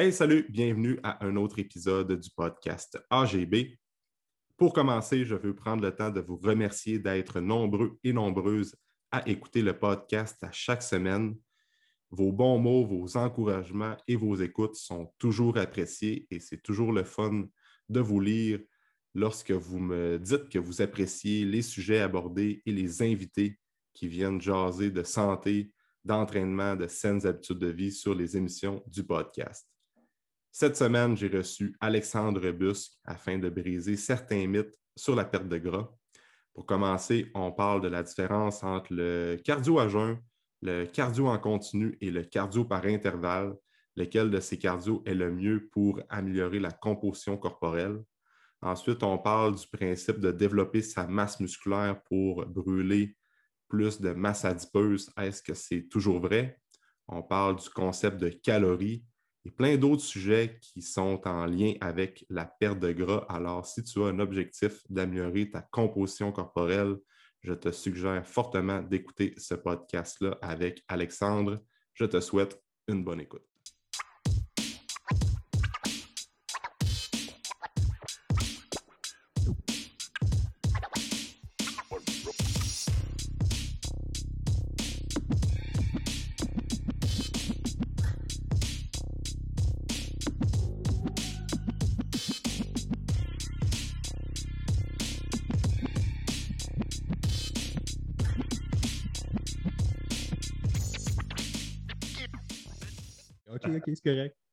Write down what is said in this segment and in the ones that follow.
Hey, salut, bienvenue à un autre épisode du podcast AGB. Pour commencer, je veux prendre le temps de vous remercier d'être nombreux et nombreuses à écouter le podcast à chaque semaine. Vos bons mots, vos encouragements et vos écoutes sont toujours appréciés et c'est toujours le fun de vous lire lorsque vous me dites que vous appréciez les sujets abordés et les invités qui viennent jaser de santé, d'entraînement, de saines habitudes de vie sur les émissions du podcast. Cette semaine, j'ai reçu Alexandre Busque afin de briser certains mythes sur la perte de gras. Pour commencer, on parle de la différence entre le cardio à jeun, le cardio en continu et le cardio par intervalle, lequel de ces cardio est le mieux pour améliorer la composition corporelle? Ensuite, on parle du principe de développer sa masse musculaire pour brûler plus de masse adipeuse. Est-ce que c'est toujours vrai? On parle du concept de calories et plein d'autres sujets qui sont en lien avec la perte de gras. Alors, si tu as un objectif d'améliorer ta composition corporelle, je te suggère fortement d'écouter ce podcast-là avec Alexandre. Je te souhaite une bonne écoute.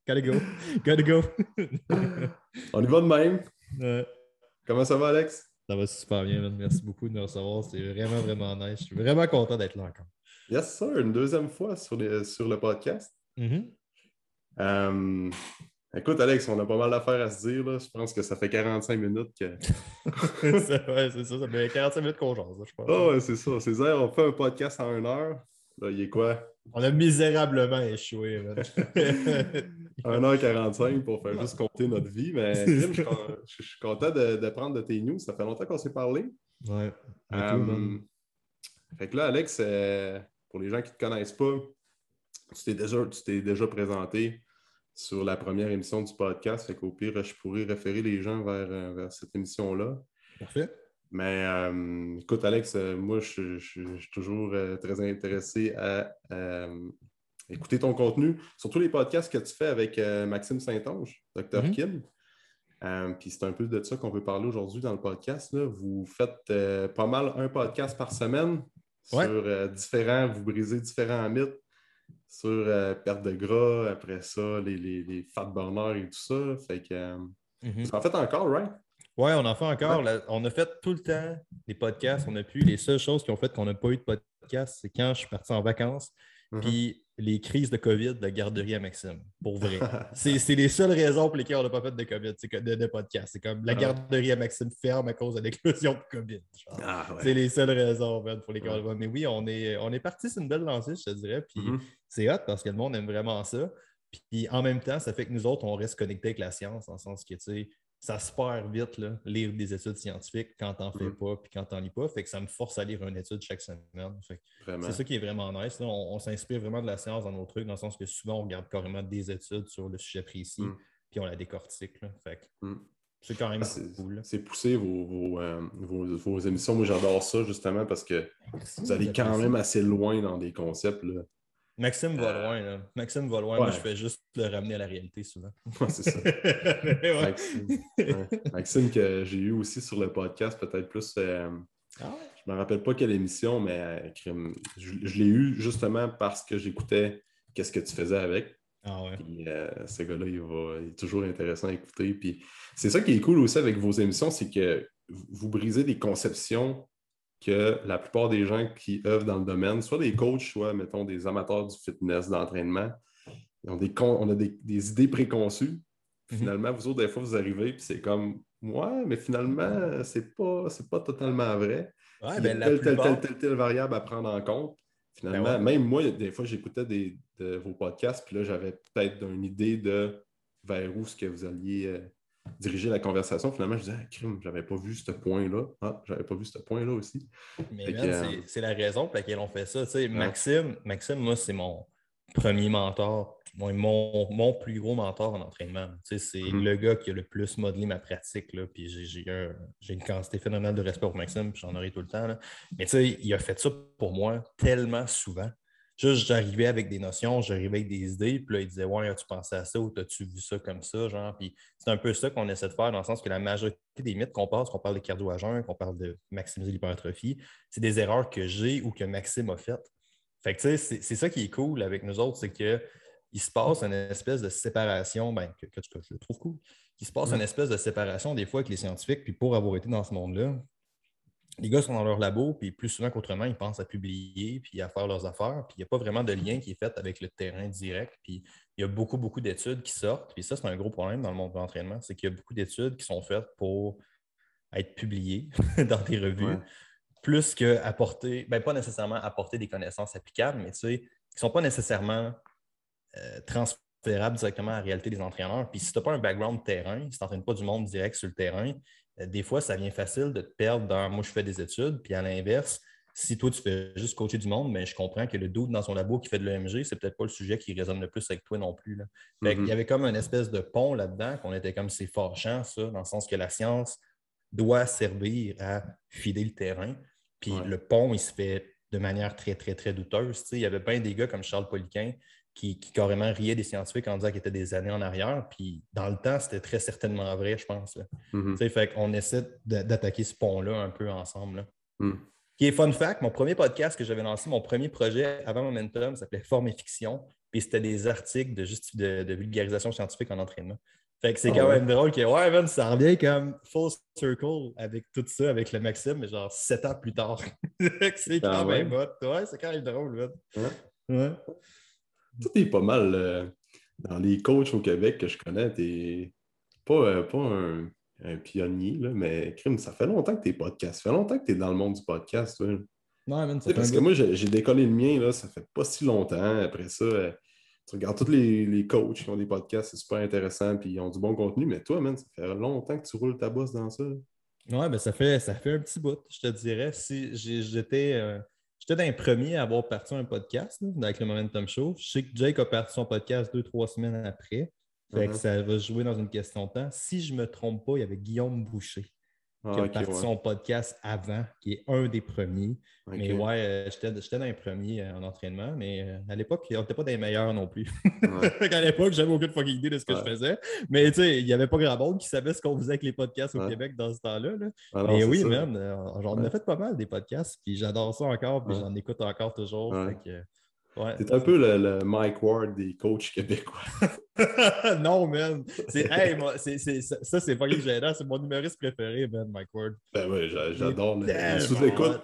Gotta go. Gotta go. On y va de même. Comment ça va, Alex? Ça va super bien, man. Merci beaucoup de nous recevoir. C'est vraiment, vraiment nice. Je suis vraiment content d'être là encore. Yes, sir. Une deuxième fois sur, les- sur le podcast. Mhm. Euh, écoute, Alex, on a pas mal d'affaires à se dire. Là. Je pense que ça fait 45 minutes que. Ouais, c'est ça. Ça fait 45 minutes qu'on jase, je pense. Ah ouais, c'est ça. C'est ça. On fait un podcast en une heure. Là, il est quoi? On a misérablement échoué, man. 1h45 pour faire juste compter notre vie. Mais je, suis con- je suis content de, de prendre de tes news. Ça fait longtemps qu'on s'est parlé. ouais. Euh, fait que là, Alex, euh, pour les gens qui ne te connaissent pas, tu t'es déjà, tu t'es déjà présenté sur la première émission du podcast. Fait qu'au pire, je pourrais référer les gens vers, euh, vers cette émission-là. Parfait. Mais euh, écoute, Alex, euh, moi, je, suis toujours euh, très intéressé à écouter ton contenu, surtout les podcasts que tu fais avec Maxime Saint-Onge, Dr. Mhm. Kim. Puis c'est un peu de ça qu'on veut parler aujourd'hui dans le podcast. là. Vous faites pas mal un podcast par semaine Ouais. sur différents, vous brisez différents mythes sur perte de gras, après ça, les, les, les fat burners et tout ça. Fait que, Mhm. en fait encore, right? Ouais, on en fait encore. là. on a fait tout le temps des podcasts. On a pu. Les seules choses qui ont fait qu'on n'a pas eu de podcast, c'est quand je suis parti en vacances. Mhm. Puis les crises de COVID de garderie à Maxime. Pour vrai. C'est c'est les seules raisons pour lesquelles on n'a pas fait de COVID, c'est que- de, de podcast. C'est comme la Ah. garderie à Maxime ferme à cause de l'éclosion de COVID. Ah, ouais. C'est les seules raisons pour lesquelles Ouais. on. Mais oui, on est, on est parti sur une belle lancée, je te dirais. Puis Mhm. c'est hot parce que le monde aime vraiment ça. Puis en même temps, ça fait que nous autres, on reste connectés avec la science, dans le sens que, tu sais, ça se perd vite, là, lire des études scientifiques quand t'en fais Mm. pas puis quand t'en lis pas. Fait que ça me force à lire une étude chaque semaine. C'est ça qui est vraiment nice. là. On, on s'inspire vraiment de la science dans nos trucs, dans le sens que souvent, on regarde carrément des études sur le sujet précis, Mm. puis on la décortique. là. Fait que Mm. c'est quand même Ah, cool. c'est poussé vos, vos, euh, vos- vos émissions. Moi, j'adore ça justement parce que vous allez quand même assez loin dans des concepts. Là. Maxime va loin. là. Maxime va loin. ouais. Moi, je fais juste le ramener à la réalité souvent. Ouais, c'est ça. Ouais. Maxime, que j'ai eu aussi sur le podcast, peut-être plus. euh, Ah je me rappelle pas quelle émission, mais euh, je, je l'ai eu justement parce que j'écoutais qu'est-ce que tu faisais avec. Ah. Puis, euh, ce gars-là, il, va- il est toujours intéressant à écouter. Puis c'est ça qui est cool aussi avec vos émissions, c'est que vous brisez des conceptions que la plupart des gens qui œuvrent dans le domaine, soit des coachs, soit, mettons, des amateurs du fitness, d'entraînement, con- on a des, des idées préconçues. Mhm. Finalement, vous autres, des fois, vous arrivez, puis c'est comme, ouais, mais finalement, c'est pas, pas totalement vrai. Ouais, Il y a ben, la telle, telle, telle, telle, telle variable à prendre en compte. Finalement, Ben ouais. même moi, des fois, j'écoutais des, de vos podcasts, puis là, j'avais peut-être une idée de vers où ce que vous alliez euh, diriger la conversation. Finalement, je disais, ah, crime, j'avais pas vu ce point-là. Ah, j'avais pas vu ce point-là aussi. Mais euh, c'est- la raison pour laquelle on fait ça. tu sais. Maxime, Maxime, moi, c'est mon premiers mentors, mon, mon, plus gros mentor en entraînement. c'est mm-hmm. le gars qui a le plus modelé ma pratique. Là, puis j'ai une quantité phénoménale de respect pour Maxime, puis j'en aurai tout le temps. Là. Mais il a fait ça pour moi tellement souvent. Juste, j'arrivais avec des notions, j'arrivais avec des idées, puis là, il disait Ouais, as-tu pensé à ça ou as-tu vu ça comme ça? Genre, puis c'est un peu ça qu'on essaie de faire dans le sens que la majorité des mythes qu'on passe, qu'on parle de cardio à jeun, qu'on parle de maximiser l'hypertrophie, c'est des erreurs que j'ai ou que Maxime a faites. Fait que, tu sais, c'est ça qui est cool avec nous autres, c'est qu'il se passe une espèce de séparation, ben, que, que, je le trouve cool, il se passe une espèce de séparation des fois avec les scientifiques, puis pour avoir été dans ce monde-là, les gars sont dans leur labo, puis plus souvent qu'autrement, ils pensent à publier, puis à faire leurs affaires, puis il n'y a pas vraiment de lien qui est fait avec le terrain direct, puis il y a beaucoup, beaucoup d'études qui sortent, puis ça, c'est un gros problème dans le monde de l'entraînement, c'est qu'il y a beaucoup d'études qui sont faites pour être publiées dans des revues, plus qu'apporter, ben pas nécessairement apporter des connaissances applicables, mais tu sais, qui ne sont pas nécessairement euh, transférables directement à la réalité des entraîneurs. Puis si tu n'as pas un background terrain, si tu n'entraînes pas du monde direct sur le terrain, des fois, ça vient facile de te perdre dans moi, je fais des études, puis à l'inverse, si toi, tu fais juste coacher du monde, mais je comprends que le doute dans son labo qui fait de l'EMG, c'est peut-être pas le sujet qui résonne le plus avec toi non plus. Là. Il y mm-hmm. avait comme une espèce de pont là-dedans, qu'on était comme c'est fâchant, ça, dans le sens que la science doit servir à filer le terrain. Puis le pont, il se fait de manière très, très, très douteuse. il y avait bien des gars comme Charles Poliquin qui, carrément riait des scientifiques en disant qu'ils étaient des années en arrière. Puis dans le temps, c'était très certainement vrai, je pense. Mm-hmm. Fait qu'on essaie d'attaquer ce pont-là un peu ensemble. Mm. Qui est fun fact, mon premier podcast que j'avais lancé, mon premier projet avant Momentum s'appelait Forme et Fiction. Puis c'était des articles de, de, vulgarisation scientifique en entraînement. Fait que c'est ah quand même drôle que, ouais, man, ça revient comme full circle avec tout ça, avec le Maxime, mais genre sept ans plus tard. c'est quand ah même hot. Ouais, c'est quand même drôle, man. Ouais tout est pas mal euh, dans les coachs au Québec que je connais. Tu pas, euh, pas un, pionnier, là, mais crime, ça fait longtemps que tu es podcast. Ça fait longtemps que tu es dans le monde du podcast. Non, parce que moi, j'ai décollé le mien, là, ça fait pas si longtemps. Après ça, euh, tu regardes tous les, coachs qui ont des podcasts, c'est super intéressant, puis ils ont du bon contenu. Mais toi, man, ça fait longtemps que tu roules ta bosse dans ça. Ouais, ben ça fait, ça fait un petit bout, je te dirais. Si j'étais. J'étais un premier à avoir parti un podcast avec le Momentum Show. Je sais que Jake a parti son podcast deux, trois semaines après. Fait que uh-huh. ça va jouer dans une question de temps. Si je ne me trompe pas, il y avait Guillaume Boucher qui a ah, parti son podcast avant, qui est un des premiers. Mais ouais, euh, j'étais dans les premiers euh, en entraînement, mais euh, à l'époque, on n'était pas des meilleurs non plus. à l'époque, j'avais aucune fucking idée de ce que je faisais. Mais tu sais, il n'y avait pas grand monde qui savait ce qu'on faisait avec les podcasts au Québec dans ce temps-là. Ah mais oui, même, j'en ai fait pas mal des podcasts, puis j'adore ça encore, puis j'en écoute encore toujours. C'est un peu le, Mike Ward des coachs québécois. non, man. C'est, hey, ça, c'est pas gênant. C'est mon numériste préféré, man, Mike Ward. Ben oui, j'adore les, sous-écoutes.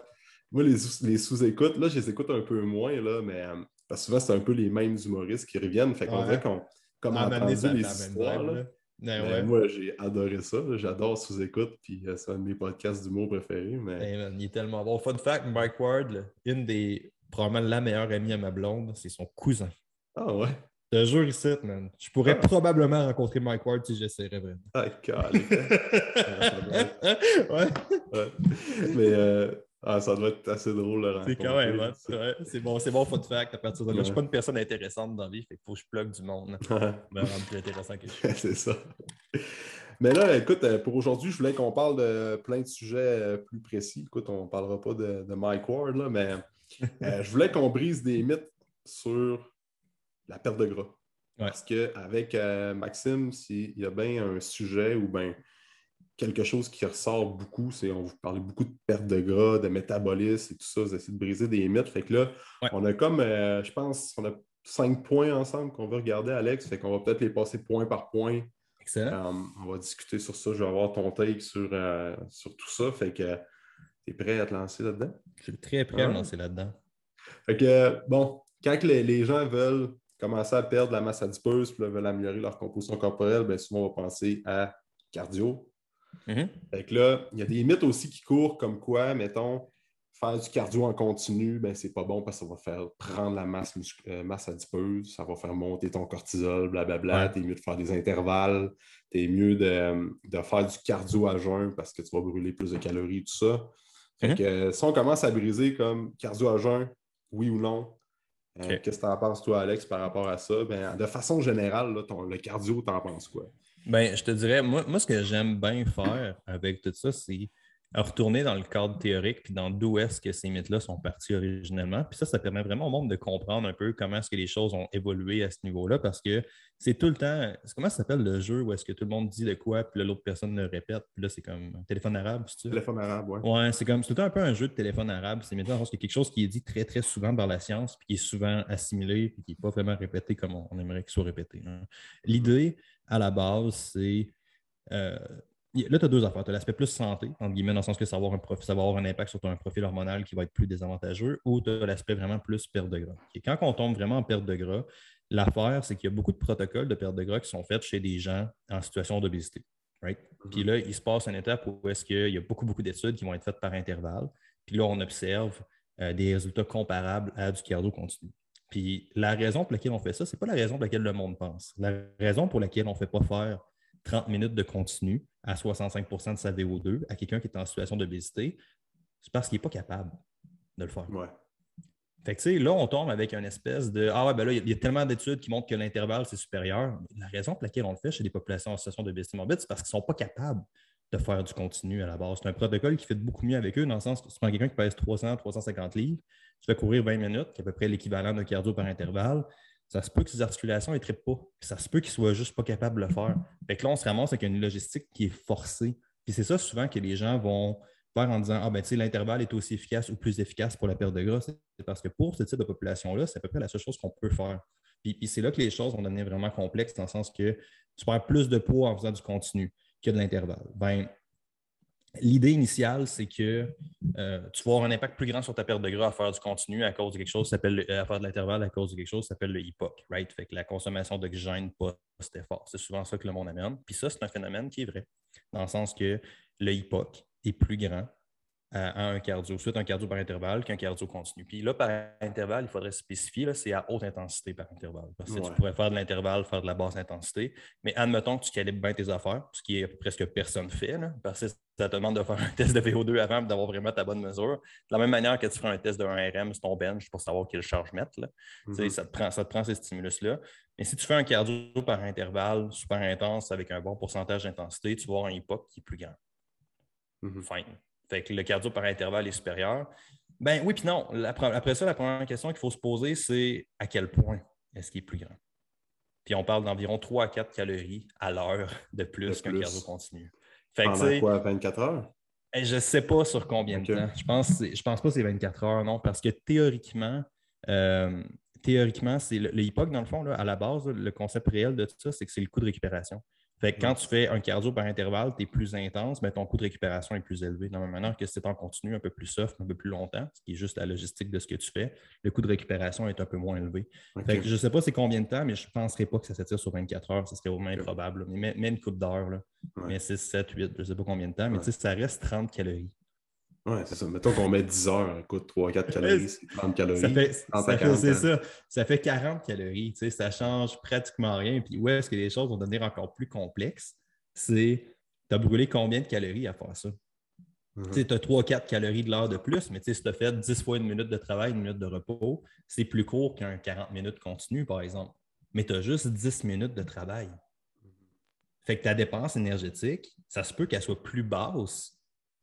Moi, les, les sous-écoutes, là, je les écoute un peu moins, là, mais euh, parce que souvent, c'est un peu les mêmes humoristes qui reviennent. Fait qu'on dirait qu'on comme ah, entendu les histoires. Là, ben, moi, j'ai adoré ça. J'adore sous-écoute, puis euh, c'est un de mes podcasts d'humour préférés. Mais... il est tellement bon. Fun fact, Mike Ward, une des probablement la meilleure amie à ma blonde, c'est son cousin. Ah ouais? Je te jure ici, man. Je pourrais ah. probablement rencontrer Mike Ward si j'essaierais vraiment. Ah, calme. ouais. ouais. Mais euh, ah, ça doit être assez drôle le C'est quand même, hein. c'est bon, c'est bon fun fact à partir de là. Je suis pas une personne intéressante dans la vie, fait qu'il faut que je plug du monde. me rendre plus intéressant que je suis. c'est ça. Mais là, écoute, euh, pour aujourd'hui, je voulais qu'on parle de plein de sujets euh, plus précis. Écoute, on ne parlera pas de, de Mike Ward, là, mais euh, je voulais qu'on brise des mythes sur la perte de gras. Parce qu'avec euh, Maxime, s'il y a bien un sujet ou bien quelque chose qui ressort beaucoup, c'est on vous parle beaucoup de perte de gras, de métabolisme et tout ça, vous essayez de briser des mythes. Fait que là, on a comme, euh, je pense, on a cinq points ensemble qu'on veut regarder, Alex. Fait qu'on va peut-être les passer point par point. Excellent. on va discuter sur ça. Je vais avoir ton take sur, sur tout ça. Fait que tu es prêt à te lancer là-dedans? Je suis très prêt à me lancer là-dedans. Fait que, bon, quand les, gens veulent commencer à perdre la masse adipeuse puis veulent améliorer leur composition corporelle, bien souvent, on va penser à cardio. Mm-hmm. Fait que là, il y a des mythes aussi qui courent comme quoi, mettons, faire du cardio en continu, ben c'est pas bon parce que ça va faire prendre la masse, euh, masse adipeuse, ça va faire monter ton cortisol, blablabla. T'es mieux de faire des intervalles, t'es mieux de, de, faire du cardio à jeun parce que tu vas brûler plus de calories, tout ça. Fait mhm. que si on commence à briser comme cardio à jeun, oui ou non, Qu'est-ce que tu en penses, toi, Alex, par rapport à ça? Ben, de façon générale, le cardio, tu en penses quoi? Ben, je te dirais, moi, moi ce que j'aime bien faire avec tout ça, c'est retourner dans le cadre théorique, puis dans d'où est-ce que ces mythes-là sont partis originellement. Puis ça, ça permet vraiment au monde de comprendre un peu comment est-ce que les choses ont évolué à ce niveau-là, parce que c'est tout le temps, comment ça s'appelle le jeu où est-ce que tout le monde dit de quoi, puis l'autre personne le répète, puis là, c'est comme un téléphone arabe, c'est Téléphone arabe, oui. Ouais, c'est comme, c'est tout le temps un peu un jeu de téléphone arabe, c'est parce a quelque chose qui est dit très, très souvent par la science, puis qui est souvent assimilé, puis qui n'est pas vraiment répété comme on, aimerait qu'il soit répété. Hein. L'idée, à la base, c'est... Euh, Là, tu as deux affaires. Tu as l'aspect plus santé, entre guillemets, dans le sens que ça va, avoir un ça va avoir un impact sur ton profil hormonal qui va être plus désavantageux, ou tu as l'aspect vraiment plus perte de gras. Et quand on tombe vraiment en perte de gras, l'affaire, c'est qu'il y a beaucoup de protocoles de perte de gras qui sont faits chez des gens en situation d'obésité. Right? Mm-hmm. Puis là, il se passe une étape où est-ce qu'il y a beaucoup, beaucoup d'études qui vont être faites par intervalle. Puis là, on observe euh, des résultats comparables à du cardio continu. Puis la raison pour laquelle on fait ça, ce n'est pas la raison pour laquelle le monde pense. La raison pour laquelle on ne fait pas faire 30 minutes de continu à 65% de sa VO2 à quelqu'un qui est en situation d'obésité, c'est parce qu'il n'est pas capable de le faire. Ouais. Fait que, là, on tombe avec une espèce de Ah ouais, ben là, il y, a tellement d'études qui montrent que l'intervalle, c'est supérieur. La raison pour laquelle on le fait chez des populations en situation d'obésité morbide, c'est parce qu'ils ne sont pas capables de faire du continu à la base. C'est un protocole qui fait beaucoup mieux avec eux, dans le sens que tu prends quelqu'un qui pèse 300, 350 livres, tu fais courir 20 minutes, qui est à peu près l'équivalent d'un cardio par intervalle ça se peut que ses articulations ne trippent pas. ça se peut qu'il ne soit juste pas capable de le faire. Fait que là, on se ramasse avec une logistique qui est forcée. Puis c'est ça souvent que les gens vont faire en disant Ah ben tu sais, l'intervalle est aussi efficace ou plus efficace pour la perte de gras. C'est parce que pour ce type de population-là, c'est à peu près la seule chose qu'on peut faire. Puis, puis c'est là que les choses vont devenir vraiment complexes dans le sens que tu perds plus de poids en faisant du continu que de l'intervalle. Ben, L'idée initiale, c'est que euh, tu vas avoir un impact plus grand sur ta perte de gras à faire du continu à cause de quelque chose s'appelle à faire de l'intervalle à cause de quelque chose qui s'appelle le HIPOC, right? Fait que la consommation d'oxygène post-effort. C'est souvent ça que le monde amène. Puis ça, c'est un phénomène qui est vrai, dans le sens que le HIPOC est plus grand à, un cardio, soit un cardio par intervalle qu'un cardio continu. Puis là, par intervalle, il faudrait spécifier, c'est à haute intensité par intervalle. Parce que tu pourrais faire de l'intervalle, faire de la basse intensité, mais admettons que tu calibres bien tes affaires, ce qui est presque personne fait, parce que ça te demande de faire un test de VO2 avant d'avoir vraiment ta bonne mesure. De la même manière que tu feras un test de 1RM sur ton bench pour savoir quelle charge mettre. Mm-hmm. ça, te prend, ça te prend ces stimulus-là. Mais si tu fais un cardio par intervalle super intense avec un bon pourcentage d'intensité, tu vas avoir un hypoc qui est plus grand. Mm-hmm. Fine. Fait que le cardio par intervalle est supérieur. Ben oui, puis non. Après ça, la première question qu'il faut se poser, c'est à quel point est-ce qu'il est plus grand? Puis on parle d'environ 3 à 4 calories à l'heure de plus, qu'un cardio continu. Fait Pendant quoi, 24 heures? Eh, je ne sais pas sur combien de temps. Je pense, je pense pas que c'est 24 heures, non, parce que théoriquement, euh, théoriquement, c'est le, le, dans le fond, à la base, le concept réel de tout ça, c'est que c'est le coût de récupération. Fait quand tu fais un cardio par intervalle, tu es plus intense, mais ton coût de récupération est plus élevé. De la même manière que si tu en continu un peu plus soft, un peu plus longtemps, ce qui est juste la logistique de ce que tu fais, le coût de récupération est un peu moins élevé. je ne sais pas c'est combien de temps, mais je ne penserais pas que ça s'étire sur 24 heures. Ce serait vraiment improbable. Mais, une coupe d'heure, mais 6, 7, 8, je ne sais pas combien de temps, mais ça reste 30 calories. Oui, c'est ça. Mettons qu'on met 10 heures, écoute, 3-4 calories, c'est 30 calories. Ça fait, ça ça. Ça fait 40 calories. Tu sais, ça change pratiquement rien. Puis où est-ce que les choses vont devenir encore plus complexes? C'est tu as brûlé combien de calories à faire ça? Mhm. Tu as 3-4 calories de l'heure de plus, mais si tu as fait 10 fois une minute de travail, une minute de repos, c'est plus court qu'un 40 minutes continu, par exemple. Mais tu as juste 10 minutes de travail. Fait que ta dépense énergétique, ça se peut qu'elle soit plus basse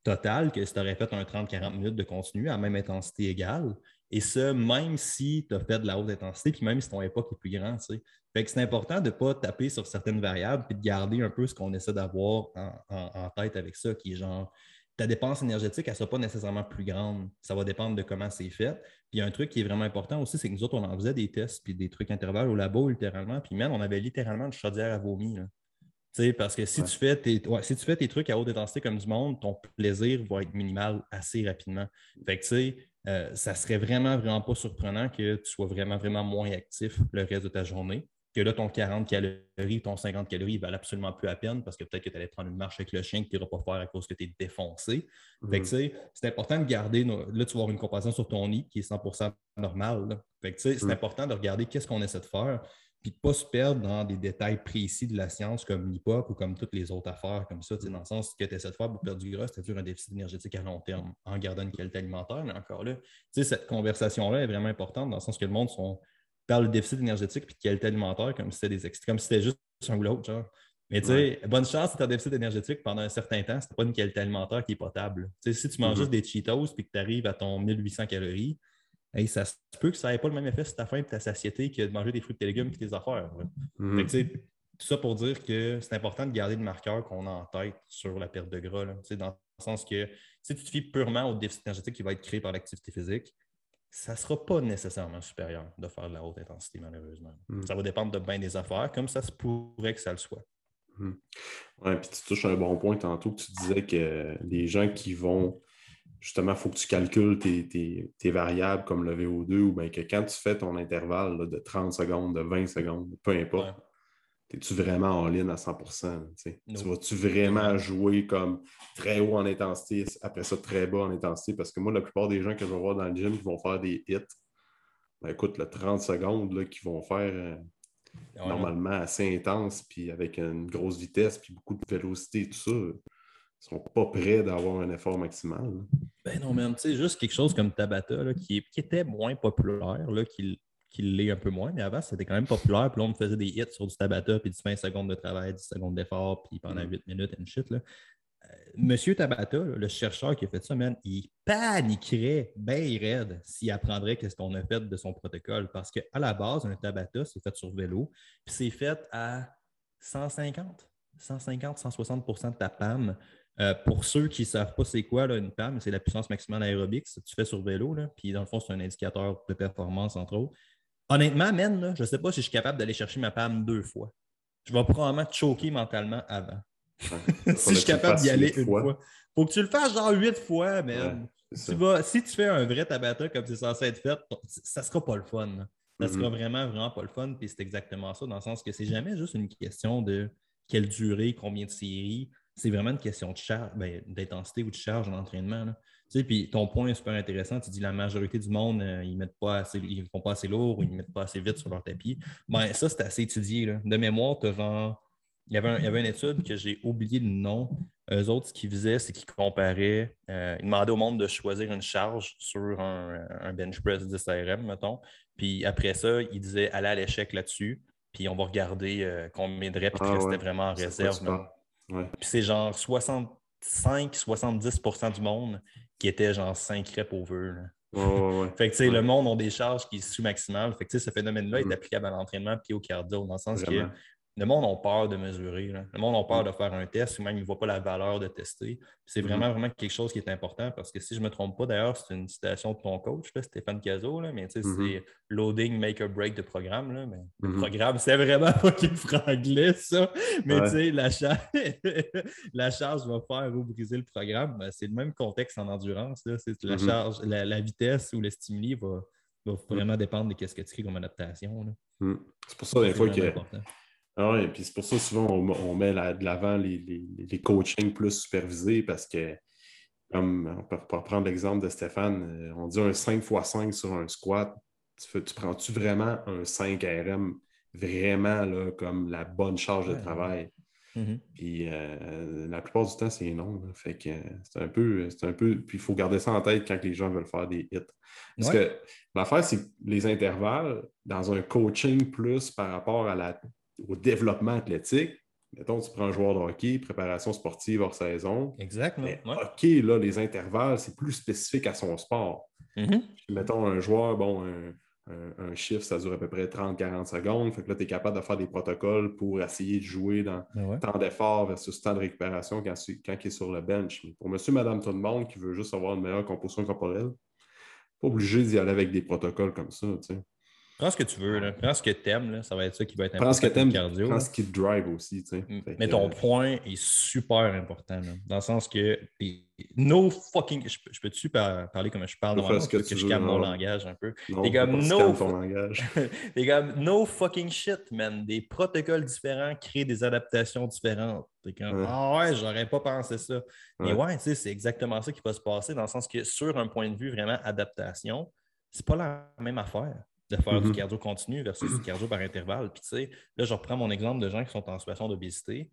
total que si tu aurais fait un 30-40 minutes de continu à même intensité égale. Et ça, même si tu as fait de la haute intensité, puis même si ton époque est plus grand. Fait que c'est important de ne pas taper sur certaines variables puis de garder un peu ce qu'on essaie d'avoir en, tête avec ça, qui est genre ta dépense énergétique, elle ne sera pas nécessairement plus grande. Ça va dépendre de comment c'est fait. Puis un truc qui est vraiment important aussi, c'est que nous autres, on en faisait des tests puis des trucs intervalles au labo littéralement. Puis même, on avait littéralement une chaudière à vomi parce que si, tu fais tes, si tu fais tes trucs à haute intensité comme du monde, ton plaisir va être minimal assez rapidement. Fait que, tu sais, euh, ça serait vraiment, vraiment pas surprenant que tu sois vraiment, vraiment moins actif le reste de ta journée. Que là, ton 40 calories, ton 50 calories, ils valent absolument plus à peine parce que peut-être que tu allais prendre une marche avec le chien que tu n'iras pas faire à cause que tu es défoncé. Fait que, tu sais, c'est important de garder. Là, tu vas avoir une comparaison sur ton nid qui est 100 normal. Fait que, tu sais, c'est important de regarder qu'est-ce qu'on essaie de faire puis pas se perdre dans des détails précis de la science comme l'hypoc ou comme toutes les autres affaires comme ça, dans le sens que tu essaies de faire pour perdre du gras, c'est-à-dire un déficit énergétique à long terme en gardant une qualité alimentaire. Mais encore là, cette conversation-là est vraiment importante dans le sens que le monde sont, parle de déficit énergétique puis de qualité alimentaire comme si c'était des comme si c'était juste un ou l'autre. Genre. Mais tu sais, bonne chance si tu as un déficit énergétique pendant un certain temps, c'est pas une qualité alimentaire qui est potable. si tu manges mm-hmm. juste des Cheetos puis que tu arrives à ton 1800 calories, ça se peut que ça n'ait pas le même effet sur ta faim et ta satiété que de manger des fruits et des légumes et tes affaires. Mhm. tout ça pour dire que c'est important de garder le marqueur qu'on a en tête sur la perte de gras. dans le sens que si tu te fies purement au déficit énergétique qui va être créé par l'activité physique, ça ne sera pas nécessairement supérieur de faire de la haute intensité, malheureusement. Mhm. Ça va dépendre de bien des affaires, comme ça se pourrait que ça le soit. Mhm. Oui, puis tu touches un bon point tantôt que tu disais que les gens qui vont justement, il faut que tu calcules tes, variables comme le VO2 ou bien que quand tu fais ton intervalle de 30 secondes, de 20 secondes, peu importe, es-tu vraiment en ligne à 100% Tu vas-tu vraiment jouer comme très haut en intensité, après ça très bas en intensité? Parce que moi, la plupart des gens que je vais voir dans le gym qui vont faire des hits, ben écoute, le 30 secondes qu'ils vont faire euh, normalement assez intense, puis avec une grosse vitesse, puis beaucoup de vélocité, tout ça sont pas prêts d'avoir un effort maximal. Ben non, mais tu sais, juste quelque chose comme Tabata, qui, était moins populaire, là, qui, l'est un peu moins, mais avant, c'était quand même populaire. Puis là, on me faisait des hits sur du Tabata, puis du 20 secondes de travail, 10 secondes d'effort, puis pendant 8 mm. minutes, and shit. Là. Euh, Monsieur Tabata, le chercheur qui a fait ça, man, il paniquerait bien raide s'il apprendrait qu'est-ce qu'on a fait de son protocole. Parce qu'à la base, un Tabata, c'est fait sur vélo, puis c'est fait à 150, 150, 160% de ta PAM. Euh, pour ceux qui ne savent pas c'est quoi une PAM, c'est la puissance maximale aérobique. que tu fais sur vélo, là, puis dans le fond, c'est un indicateur de performance, entre autres. Honnêtement, man, je ne sais pas si je suis capable d'aller chercher ma PAM deux fois. Je vais probablement te choquer mentalement avant. si je suis capable d'y aller une fois. Il faut que tu le fasses genre huit fois, man. si tu fais un vrai tabata comme c'est censé être fait, ça ne sera pas le fun. Ça ne sera mm-hmm. vraiment, vraiment pas le fun. Puis c'est exactement ça, dans le sens que c'est jamais juste une question de quelle durée, combien de séries c'est vraiment une question de charge, ben, d'intensité ou de charge en entraînement. Tu sais, puis ton point est super intéressant. Tu dis la majorité du monde, euh, ils mettent pas assez, ils font pas assez lourd ou ils ne mettent pas assez vite sur leur tapis. Ben, ça, c'est assez étudié. De mémoire, il y, avait il y avait une étude que j'ai oublié le nom. Eux autres, ce qu'ils faisaient, c'est qu'ils comparaient, euh, ils demandaient au monde de choisir une charge sur un, bench press 10 RM, mettons. Puis après ça, ils disaient aller à l'échec là-dessus. Puis on va regarder euh, combien de reps ah, restait vraiment en réserve. Puis c'est genre 65-70% du monde qui était genre 5 reps over. fait que tu sais, le monde a des charges qui sont sous-maximales. Fait que ce phénomène-là est mm. applicable à l'entraînement et au cardio, dans le sens que le monde a peur de mesurer. Le monde a peur de faire un test ou même il ne voit pas la valeur de tester. C'est mm-hmm. vraiment, vraiment quelque chose qui est important parce que si je ne me trompe pas, d'ailleurs, c'est une citation de ton coach, Stéphane Cazot, mais tu sais, mm-hmm. c'est loading, make or break de programme. Là, mais Le mm-hmm. programme, c'est vraiment pas qu'il franglais, ça. Mais tu sais, la, charge... la charge va faire ou briser le programme. Ben, c'est le même contexte en endurance. C'est la charge, la, vitesse ou le stimuli va, va vraiment dépendre de ce que tu crées comme adaptation. Mm. C'est pour ça, des fois, que. Ah oui, puis c'est pour ça souvent on, met de l'avant les, les, coachings plus supervisés parce que, comme pour prendre l'exemple de Stéphane, euh, on dit un 5 x 5 sur un squat. Tu, tu prends-tu vraiment un 5 RM vraiment là, comme la bonne charge de travail? Mm-hmm. Puis euh, la plupart du temps, c'est non. Fait que c'est un peu. C'est un peu. Puis il faut garder ça en tête quand les gens veulent faire des hits. Parce que l'affaire, c'est que les intervalles, dans un coaching plus par rapport à la au développement athlétique, mettons, tu prends un joueur de hockey, préparation sportive hors saison. Exactement. OK, là, les intervalles, c'est plus spécifique à son sport. Mm-hmm. Mettons un joueur, bon, un, chiffre, ça dure à peu près 30-40 secondes. Fait que là, tu es capable de faire des protocoles pour essayer de jouer dans ben temps d'effort versus temps de récupération quand, quand il est sur le bench. pour monsieur, madame, tout le monde qui veut juste avoir une meilleure composition corporelle, pas obligé d'y aller avec des protocoles comme ça. Tu sais. Prends ce que tu veux, là. prends ce que tu aimes, ça va être ça qui va être important. Prends ce que tu aimes, cardio, prends ce qui te drive aussi. Tu sais. Mm. Mais ton point est super important, dans le sens que no fucking. Je, peux-tu parler comme je parle normalement que, que je calme mon langage un peu? Les gars, no. Les gars, no fucking shit, man. Des protocoles différents créent des adaptations différentes. Comme, Ah ouais, j'aurais pas pensé ça. Mais ouais, tu sais, c'est exactement ça qui va se passer, dans le sens que sur un point de vue vraiment adaptation, c'est pas la même affaire. De faire du Mhm. cardio continu versus du cardio par intervalle. Puis, tu sais, là, je reprends mon exemple de gens qui sont en situation d'obésité.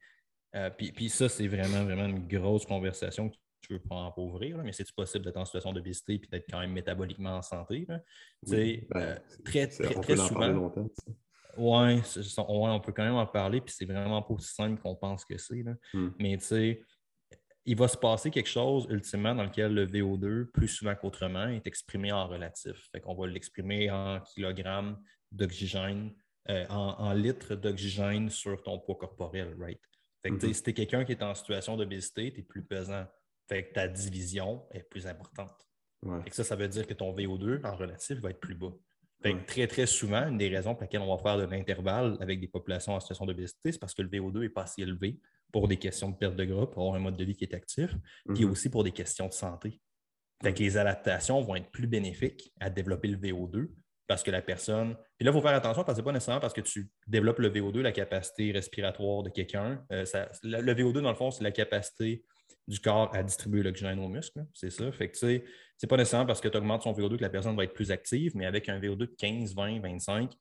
Euh, puis, puis ça, c'est vraiment, vraiment une grosse conversation que tu veux pas en ouvrir, là, mais c'est possible d'être en situation d'obésité et d'être quand même métaboliquement en santé? là? Tu sais, Ben, euh, très, très, on très peut souvent. longtemps. ça. Ouais, on peut quand même en parler, puis c'est vraiment pas aussi simple qu'on pense que c'est. Hmm. Mais tu sais, il va se passer quelque chose ultimement dans lequel le VO2, plus souvent qu'autrement, est exprimé en relatif. Fait qu'on va l'exprimer en kilogrammes d'oxygène, euh, en, en litres d'oxygène sur ton poids corporel, right? Fait que Mhm. si tu es quelqu'un qui est en situation d'obésité, tu es plus pesant. Fait que ta division est plus importante. Ouais. Fait que ça, ça veut dire que ton VO2 en relatif va être plus bas. Fait que Ouais. très, très souvent, une des raisons pour lesquelles on va faire de l'intervalle avec des populations en situation d'obésité, c'est parce que le VO2 n'est pas assez élevé pour des questions de perte de gras, pour avoir un mode de vie qui est actif, puis Mhm. aussi pour des questions de santé. Fait que les adaptations vont être plus bénéfiques à développer le VO2 parce que la personne. Puis là, il faut faire attention parce que ce n'est pas nécessairement parce que tu développes le VO2, la capacité respiratoire de quelqu'un. Euh, ça- le, le VO2, dans le fond, c'est la capacité du corps à distribuer l'oxygène aux muscles. là. C'est ça. Fait que tu sais, c'est pas nécessairement parce que tu augmentes son VO2 que la personne va être plus active, mais avec un VO2 de 15, 20, 25,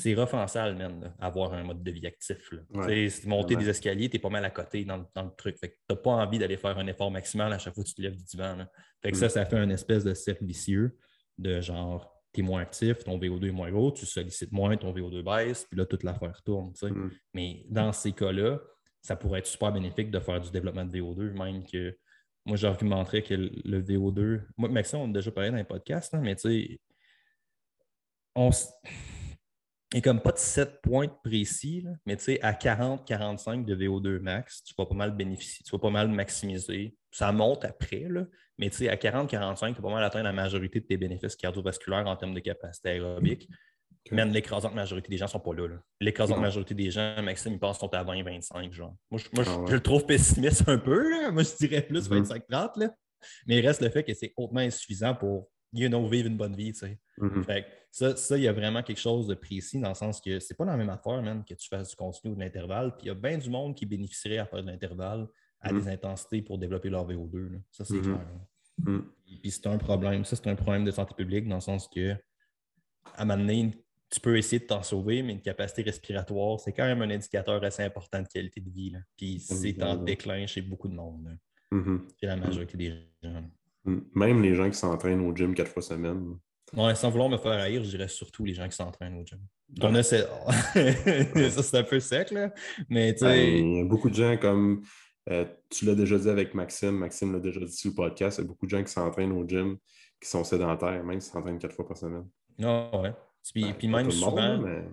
c'est rough en salle, man, là, avoir un mode de vie actif. là. Ouais, monter des escaliers, tu es pas mal à côté dans, le- dans le truc. Fait que tu n'as pas envie d'aller faire un effort maximal à chaque fois que tu te lèves du divan. là. Fait que ça, Mm. ça fait un espèce de cercle vicieux de genre, tu es moins actif, ton VO2 est moins gros, tu sollicites moins, ton VO2 baisse, puis là, toute l'affaire tourne. Mm. Mais dans ces cas-là, ça pourrait être super bénéfique de faire du développement de VO2, même que moi, j'argumenterais que le le VO2, moi, Maxime, on a déjà parlé dans les podcasts, là, mais tu sais, on s- a comme pas de 7 points précis, là, mais tu sais, à 40-45 de VO2 max, tu vas pas mal bénéficier, tu vas pas mal maximiser. Ça monte après, là, mais tu sais, à 40-45, tu vas pas mal atteindre la majorité de tes bénéfices cardiovasculaires en termes de capacité aérobique. Mais l'écrasante majorité des gens ne sont pas là. L'écrasante majorité des gens, Maxime, ils pensent sont à 20-25, genre. Moi, je, moi, je- Ah ouais. je le trouve pessimiste un peu, là. Moi, je dirais plus Mhm. 25-30, là. Mais il reste le fait que c'est hautement insuffisant pour, you know, vivre une bonne vie, tu sais. Mhm. Fait que ça, ça, il y a vraiment quelque chose de précis dans le sens que c'est pas la même affaire, man, que tu fasses du continu ou de l'intervalle. Puis il y a bien du monde qui bénéficierait à faire de l'intervalle à Mhm. des intensités pour développer leur VO2. là. Ça, c'est Mhm. clair. Puis, c'est un problème. Ça, c'est un problème de santé publique dans le sens que, à un moment donné, tu peux essayer de t'en sauver, mais une capacité respiratoire, c'est quand même un indicateur assez important de qualité de vie. là. Puis c'est en déclin chez beaucoup de monde. Chez la majorité des gens. Même les gens qui s'entraînent au gym quatre fois semaine. Ouais, sans vouloir me faire haïr, je dirais surtout les gens qui s'entraînent au gym. On a ce- ça, c'est un peu sec, là. Mais tu Ben, sais, Il y a beaucoup de gens comme euh, tu l'as déjà dit avec Maxime, Maxime l'a déjà dit sur le podcast, il y a beaucoup de gens qui s'entraînent au gym qui sont sédentaires, même qui s'entraînent quatre fois par semaine. non, ouais. Puis, Ben, puis même monde, mais-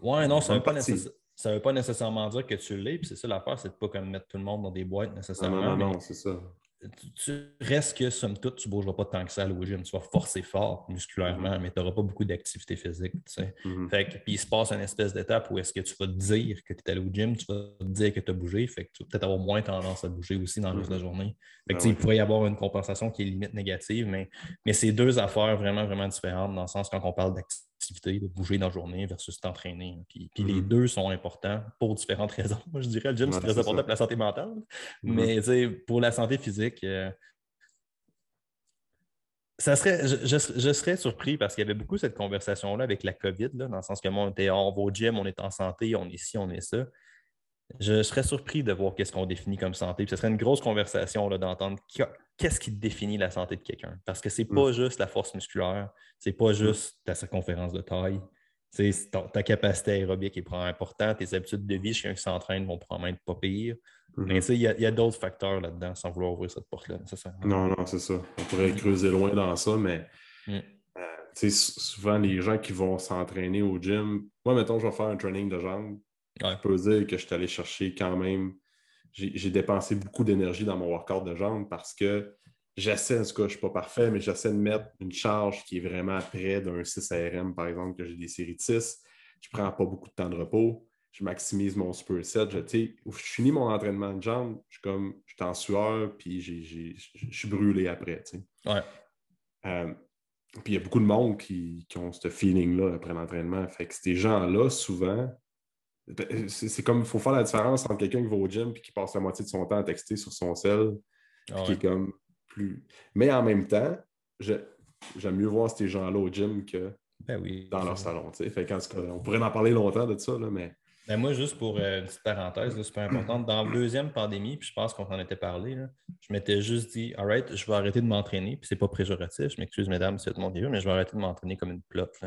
Ouais, non, ça ne veut, pas partie. nécess- ça veut pas nécessairement dire que tu l'es. Puis c'est ça l'affaire, c'est de pas comme mettre tout le monde dans des boîtes Non, nécessairement. non, non, mais non, c'est ça. Tu, tu restes que, somme toute, tu ne bougeras pas tant que ça au gym. Tu vas forcer fort musculairement, mais tu n'auras pas beaucoup d'activité physique. tu sais. Mhm. Fait que, puis il se passe une espèce d'étape où est-ce que tu vas te dire que tu es allé au gym, tu vas te dire que tu as bougé, fait que tu vas peut-être avoir moins tendance à bouger aussi dans le reste de la journée. Fait que, Ah ouais. Il pourrait y avoir une compensation qui est limite négative, mais, mais c'est deux affaires vraiment, vraiment différentes dans le sens quand on parle d'activité, de bouger dans la journée versus t'entraîner. Puis, puis les Mhm. deux sont importants pour différentes raisons. Moi, je dirais le gym, c'est Ouais, très c'est important ça. pour la santé mentale. Mhm. Mais pour la santé physique, euh, ça serait, je, je- je serais surpris parce qu'il y avait beaucoup cette conversation-là avec la COVID, là, dans le sens que moi, on, était, on va au gym, on est en santé, on est ci, on est ça. Je serais surpris de voir qu'est-ce qu'on définit comme santé. Puis ce serait une grosse conversation d'entendre qu'est-ce qui définit la santé de quelqu'un. Parce que c'est pas juste la force musculaire, c'est pas juste ta circonférence de taille. Ton- ta capacité aérobique est probablement importante, tes habitudes de vie chez un qui s'entraîne vont probablement être pas pires. Mhm. Mais il y a, d'autres facteurs là-dedans sans vouloir ouvrir cette porte-là. nécessairement. Non, non, c'est ça. On pourrait creuser loin dans ça, mais Mm. euh, souvent, les gens qui vont s'entraîner au gym, moi, mettons, je vais faire un training de jambes. Ouais. Je peux dire que je suis allé chercher quand même, j'ai dépensé beaucoup d'énergie dans mon workout de jambes parce que j'essaie, en tout cas, je ne suis pas parfait, mais j'essaie de mettre une charge qui est vraiment près d'un 6 RM, par exemple, que j'ai des séries de 6. Je ne prends pas beaucoup de temps de repos. Je maximise mon superset. Je, tu sais, je finis mon entraînement de jambes, je suis comme, je suis en sueur, puis je suis brûlé après. Ouais. Euh, puis il y a beaucoup de monde qui, qui ont ce feeling-là après l'entraînement. Fait que ces gens-là, souvent, c'est c'est comme, il faut faire la différence entre quelqu'un qui va au gym et qui passe la moitié de son temps à texter sur son sel, puis Ah qui est comme plus. Mais en même temps, j'aime mieux voir ces gens-là au gym que Ben oui. Dans leur salon. Fait on pourrait en parler longtemps de ça, là, mais. Ben moi, juste pour euh, une petite parenthèse, super importante, dans la deuxième pandémie, puis je pense qu'on en était parlé, je m'étais juste dit, all right, je vais arrêter de m'entraîner, puis c'est pas préjoratif, je m'excuse, mesdames, si tout le monde est mais je vais arrêter de m'entraîner comme une plotte.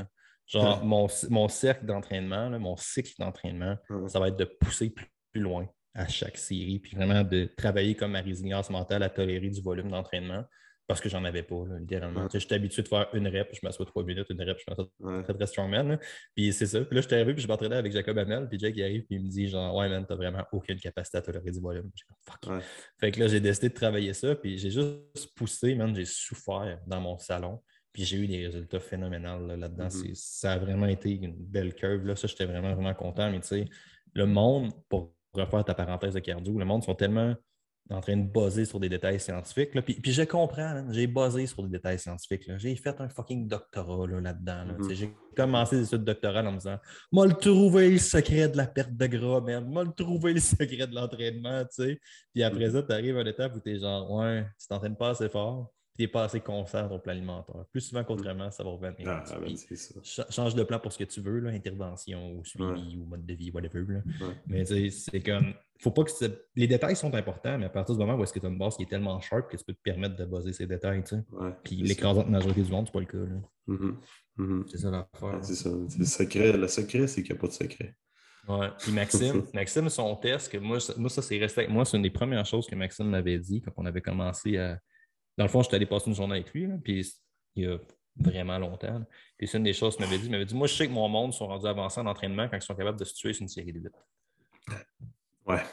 Genre, mon, mon, cercle d'entraînement, mon cycle d'entraînement, ça va être de pousser plus, loin à chaque série, puis vraiment de travailler comme ma résilience mentale à tolérer du volume d'entraînement parce que j'en avais pas, littéralement. Je suis habitué de faire une rep, je m'assois trois minutes, une rep, je m'assois très, très strongman. Puis c'est ça. Puis là, je suis arrivé, puis je m'entraînais avec Jacob Hamel, puis Jake arrive, puis il me dit genre, ouais, man, t'as vraiment aucune capacité à tolérer du volume. fuck. Fait que là, j'ai décidé de travailler ça, puis j'ai juste poussé, man, j'ai souffert dans mon salon. Puis j'ai eu des résultats phénoménaux là-dedans. Mm-hmm. Ça a vraiment été une belle curve. Là. Ça, j'étais vraiment, vraiment content. Mais tu sais, le monde, pour refaire ta parenthèse de cardio, le monde sont tellement en train de buzzer sur des détails scientifiques. Puis, puis, je comprends, j'ai buzzé sur des détails scientifiques. J'ai fait un fucking doctorat là-dedans. Mm-hmm. J'ai commencé des études doctorales en me disant Moi, le trouver le secret de la perte de gras, merde. Moi, le trouver le secret de l'entraînement. Puis après mm-hmm. ça, tu arrives à une étape où tu es genre Ouais, tu t'entraînes pas assez fort tu n'es pas assez conscient de ton plan alimentaire. Plus souvent qu'autrement, ça va revenir. Ah, ben, change de plan pour ce que tu veux, là, intervention ou suivi ou mode de vie, whatever. Là. Mais c'est comme. Faut pas que les détails sont importants, mais à partir du moment où est-ce que tu as une base qui est tellement sharp que tu peux te permettre de baser ces détails. Tu sais. Puis l'écrasante majorité du monde, c'est pas le cas. Mm-hmm. Mm-hmm. C'est ça l'affaire. c'est ça. Le secret, le secret c'est qu'il n'y a pas de secret. Ouais. Puis Maxime, Maxime, son test, que moi, moi ça c'est resté avec moi, c'est une des premières choses que Maxime m'avait dit quand on avait commencé à dans le fond, je suis allé passer une journée avec lui, puis il y a vraiment longtemps. Puis c'est une des choses qu'il m'avait dit. Il m'avait dit Moi, je sais que mon monde sont rendus avancés en entraînement quand ils sont capables de se tuer sur une série de 8. Ouais.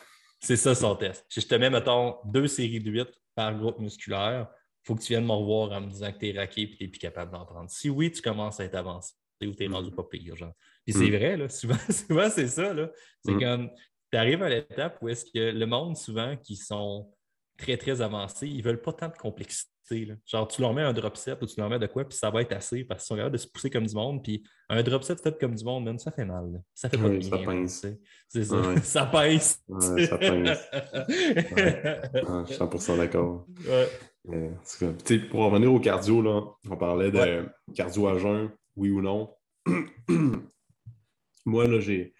C'est ça son test. Si je te mets, mettons, deux séries de 8 par groupe musculaire, il faut que tu viennes me revoir en me disant que tu es raqué et que tu n'es plus capable d'en prendre. Si oui, tu commences à être avancé ou tu es rendu pas pire. Genre. Puis c'est mm. vrai, là, souvent, souvent c'est ça. C'est mm. comme tu arrives à l'étape où est-ce que le monde, souvent, qui sont très, très avancés, ils ne veulent pas tant de complexité. Genre, tu leur mets un drop set ou tu leur mets de quoi, puis ça va être assez parce qu'ils sont capables de se pousser comme du monde. Puis un drop set fait comme du monde, même, ça fait mal. Ça fait pas bien. Ça pince. C'est ça. Ça pince. ça pince. je suis 100% d'accord. pour revenir au cardio, là, on parlait de cardio à jeun, oui ou non. Moi, là, j'ai.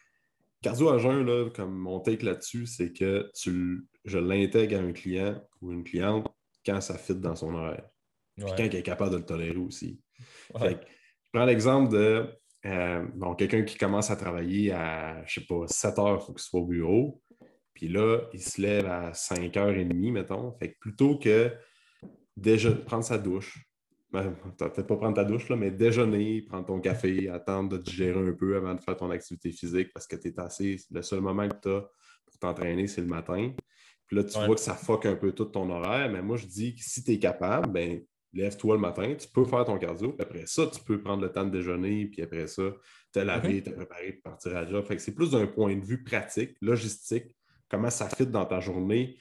Cardio à jeun, là, comme mon take là-dessus, c'est que tu je l'intègre à un client ou une cliente quand ça fit dans son horaire. Puis quand il est capable de le tolérer aussi. je prends l'exemple de euh, quelqu'un qui commence à travailler à, je sais pas, 7 heures, il faut qu'il soit au bureau. Puis là, il se lève à 5h30, mettons. Fait que plutôt que déjà prendre sa douche, ben, peut-être pas prendre ta douche, là, mais déjeuner, prendre ton café, attendre de digérer un peu avant de faire ton activité physique parce que tu es assez. Le seul moment que tu as pour t'entraîner, c'est le matin. Puis là, tu vois que ça fuck un peu tout ton horaire. Mais moi, je dis que si tu es capable, ben, lève-toi le matin, tu peux faire ton cardio. Puis après ça, tu peux prendre le temps de déjeuner. Puis après ça, te laver, te préparer pour partir à la job. Fait que c'est plus d'un point de vue pratique, logistique, comment ça fit dans ta journée,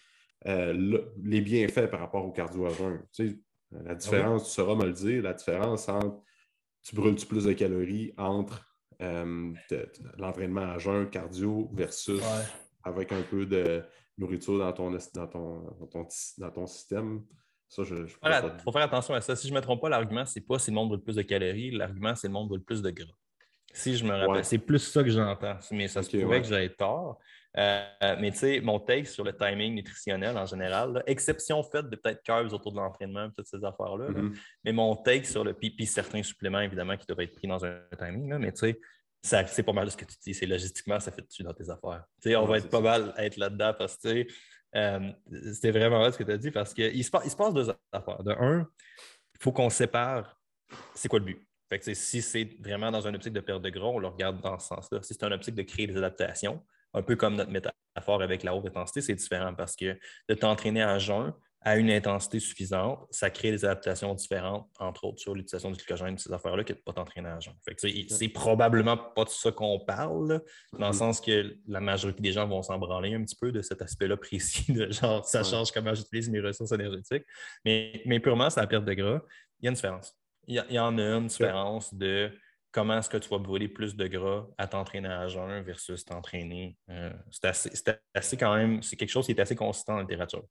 euh, les bienfaits par rapport au cardio à jeun. Tu sais, la différence, tu sauras me le dire, la différence entre tu brûles-tu plus de calories entre euh, l'entraînement à jeun, cardio versus avec un peu de nourriture dans ton, dans ton, dans ton, système. Ça, je, faut faire attention à ça. Si je ne me trompe pas, l'argument, c'est pas si le monde veut plus de calories, l'argument, c'est le monde veut plus de gras. Si je me rappelle, c'est plus ça que j'entends. Mais ça se pourrait que j'aie tort. Euh, mais tu sais, mon take sur le timing nutritionnel en général, exception faite de peut-être carbs autour de l'entraînement, toutes ces affaires-là. Mm-hmm. mais mon take sur le pipi, certains suppléments, évidemment, qui doivent être pris dans un timing. mais tu sais, c'est pas mal ce que tu dis. C'est logistiquement, ça fait dessus dans tes affaires. on va être pas mal à être là-dedans parce que euh, c'était vraiment vrai ce que tu as dit parce qu'il se, il se passe deux affaires. De un, il faut qu'on sépare c'est quoi le but. Fait si c'est vraiment dans une optique de perte de gros, on le regarde dans ce sens-là. Si c'est une optique de créer des adaptations, un peu comme notre métaphore avec la haute intensité, c'est différent parce que de t'entraîner à jeun, à une intensité suffisante, ça crée des adaptations différentes, entre autres sur l'utilisation du glycogène, ces affaires-là, que de pas t'entraîner à jeun. C'est probablement pas de ça qu'on parle, dans le mm-hmm. sens que la majorité des gens vont s'en branler un petit peu de cet aspect-là précis, de genre, ça change comment j'utilise mes ressources énergétiques. Mais, mais purement, c'est la perte de gras. Il y a une différence. Il y, en a une différence de comment est-ce que tu vas brûler plus de gras à t'entraîner à jeun versus t'entraîner. Euh, c'est assez, quand même, c'est quelque chose qui est assez consistant en littérature.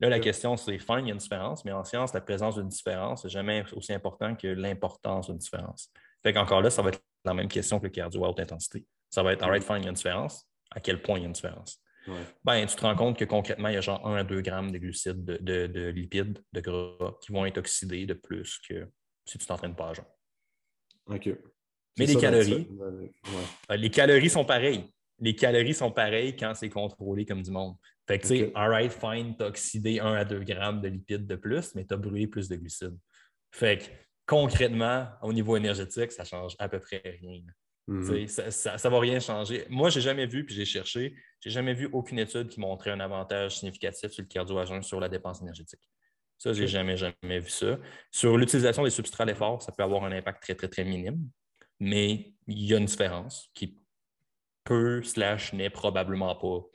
Là, la question, c'est fine, il y a une différence, mais en science, la présence d'une différence n'est jamais aussi important que l'importance d'une différence. Fait qu'encore là, ça va être la même question que le cardio à haute intensité. Ça va être, all right, fine, il y a une différence. À quel point il y a une différence? Ben, tu te rends compte que concrètement, il y a genre 1 à 2 grammes de glucides, de, lipides, de gras qui vont être oxydés de plus que si tu t'entraînes pas à jeun. OK. Mais les calories, ben, les calories sont pareilles. Les calories sont pareilles quand c'est contrôlé comme du monde. Fait que, tu sais, all right, fine, tu as oxydé 1 à 2 grammes de lipides de plus, mais tu as brûlé plus de glucides. Fait que, concrètement, au niveau énergétique, ça change à peu près rien. Mhm. Ça ne va rien changer. Moi, je n'ai jamais vu, puis j'ai cherché, j'ai jamais vu aucune étude qui montrait un avantage significatif sur le cardio sur la dépense énergétique. Ça, je n'ai jamais, jamais vu ça. Sur l'utilisation des substrats d'effort, ça peut avoir un impact très, très, très minime, mais il y a une différence qui peut, slash, n'est probablement pas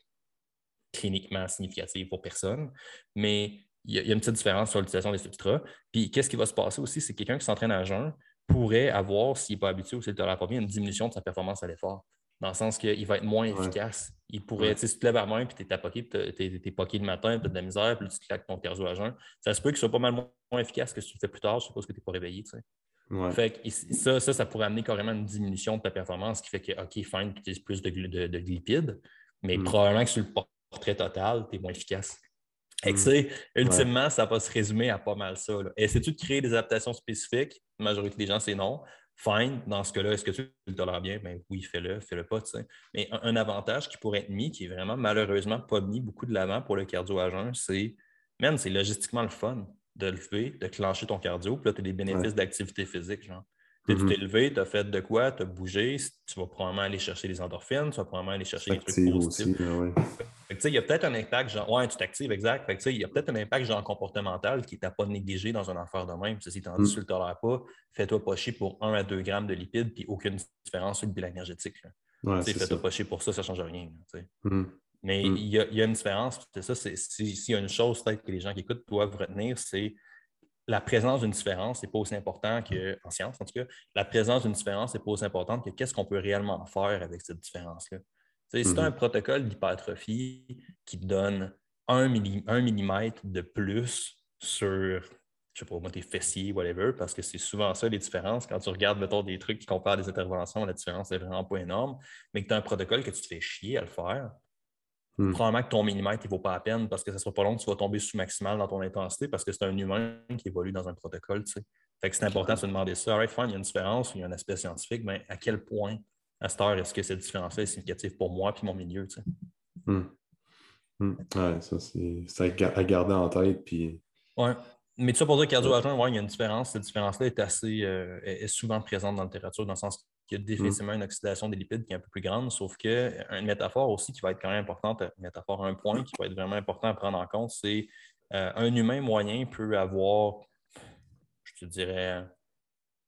cliniquement significative pour personne, mais il y, a, une petite différence sur l'utilisation des substrats. Puis, qu'est-ce qui va se passer aussi, c'est que quelqu'un qui s'entraîne à jeun pourrait avoir, s'il n'est pas habitué ou s'il ne tolère pas bien, une diminution de sa performance à l'effort. Dans le sens qu'il va être moins efficace. Il pourrait, tu sais, si tu te lèves à main, puis tu es tapoqué, puis tu es, poqué le matin, tu as de la misère, puis tu claques ton cardio à jeun, ça se peut qu'il soit pas mal moins efficace que si tu le fais plus tard, je suppose que tu n'es pas réveillé. Tu sais. Fait que ça, ça, ça, pourrait amener carrément une diminution de ta performance qui fait que, OK, fine, tu utilises plus de, de, lipides, mais mm. probablement que sur le portrait total, tu es moins efficace. Et mm. ultimement, ça va se résumer à pas mal ça. Essaies-tu de créer des adaptations spécifiques? La majorité des gens, c'est non. Fine, dans ce cas-là, est-ce que tu le tolères bien? Ben oui, fais-le, fais-le pas. Mais un, avantage qui pourrait être mis, qui est vraiment malheureusement pas mis beaucoup de l'avant pour le cardio à jeun, c'est, même, c'est logistiquement le fun de lever, de clencher ton cardio, puis là, tu as des bénéfices d'activité physique. Genre. Tu t'es mm-hmm. levé, tu as fait de quoi, tu as bougé, tu vas probablement aller chercher les endorphines, tu vas probablement aller chercher les trucs positifs. il y a peut-être un impact, genre, ouais, tu t'actives, exact. il y a peut-être un impact genre comportemental qui t'a pas négligé dans un affaire de même. Si tu en dis, mm. tu le tolères pas, fais-toi pas chier pour 1 à 2 grammes de lipides, puis aucune différence sur le bilan énergétique. fais-toi pas chier pour ça, ça ne change rien. Mm. Mais mm. il y, y, a une différence, c'est ça, s'il y a une chose peut-être que les gens qui écoutent doivent retenir, c'est la présence d'une différence n'est pas aussi importante qu'en science, en tout cas, la présence d'une différence n'est pas aussi importante que qu'est-ce qu'on peut réellement faire avec cette différence-là. Si tu as un mm-hmm. protocole d'hypertrophie qui te donne un, millimètre de plus sur, je sais pas, moi, tes fessiers, whatever, parce que c'est souvent ça les différences. Quand tu regardes, mettons, des trucs qui comparent des interventions, la différence n'est vraiment pas énorme, mais que tu as un protocole que tu te fais chier à le faire, Hmm. Probablement que ton millimètre ne vaut pas la peine parce que ça ne sera pas long que tu vas tomber sous maximal dans ton intensité parce que c'est un humain qui évolue dans un protocole. Tu sais. Fait que c'est important de se demander ça. Right, fine, il y a une différence, il y a un aspect scientifique, mais à quel point, à cette heure, est-ce que cette différence-là est significative pour moi et mon milieu? Tu sais? Hmm. Hmm. Ouais, ça, c'est à garder en tête. Puis... Ouais. Mais tout ça pour dire cardio ouais, il y a une différence. Cette différence-là est assez euh, est souvent présente dans la littérature, dans le sens qu'il y a définitivement une oxydation des lipides qui est un peu plus grande, sauf qu'une métaphore aussi qui va être quand même importante, une métaphore, un point qui va être vraiment important à prendre en compte, c'est euh, un humain moyen peut avoir, je te dirais,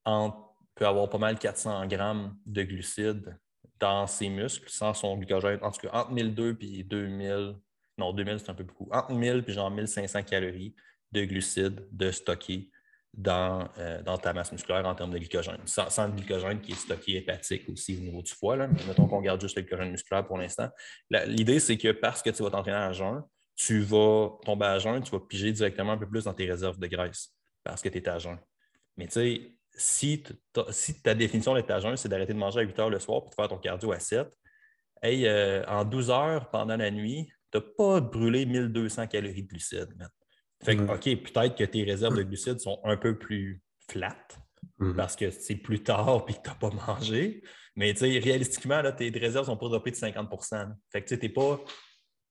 peut avoir pas mal 400 grammes de glucides dans ses muscles sans son glycogène. En tout cas, entre 1002 et 2000, non, 2000 c'est un peu beaucoup, entre 1000 et genre 1500 calories de glucides de stocker dans, euh, dans, ta masse musculaire en termes de glycogène. Sans, le glycogène qui est stocké hépatique aussi au niveau du foie. Là. mettons qu'on garde juste le glycogène musculaire pour l'instant. L'idée, c'est que parce que tu vas t'entraîner à jeun, tu vas tomber à jeun, tu vas piger directement un peu plus dans tes réserves de graisse parce que tu es à jeun. Mais tu sais, si, si ta définition d'être à jeun, c'est d'arrêter de manger à 8 heures le soir pour faire ton cardio à 7, hey, euh, en 12 heures pendant la nuit, tu n'as pas brûlé 1200 calories de glucides. Fait que, OK, peut-être que tes réserves de glucides sont un peu plus flattes mm-hmm. parce que c'est plus tard et que tu n'as pas mangé. Mais réalistiquement, là, tes réserves sont pas dopées de 50% Fait que tu n'es pas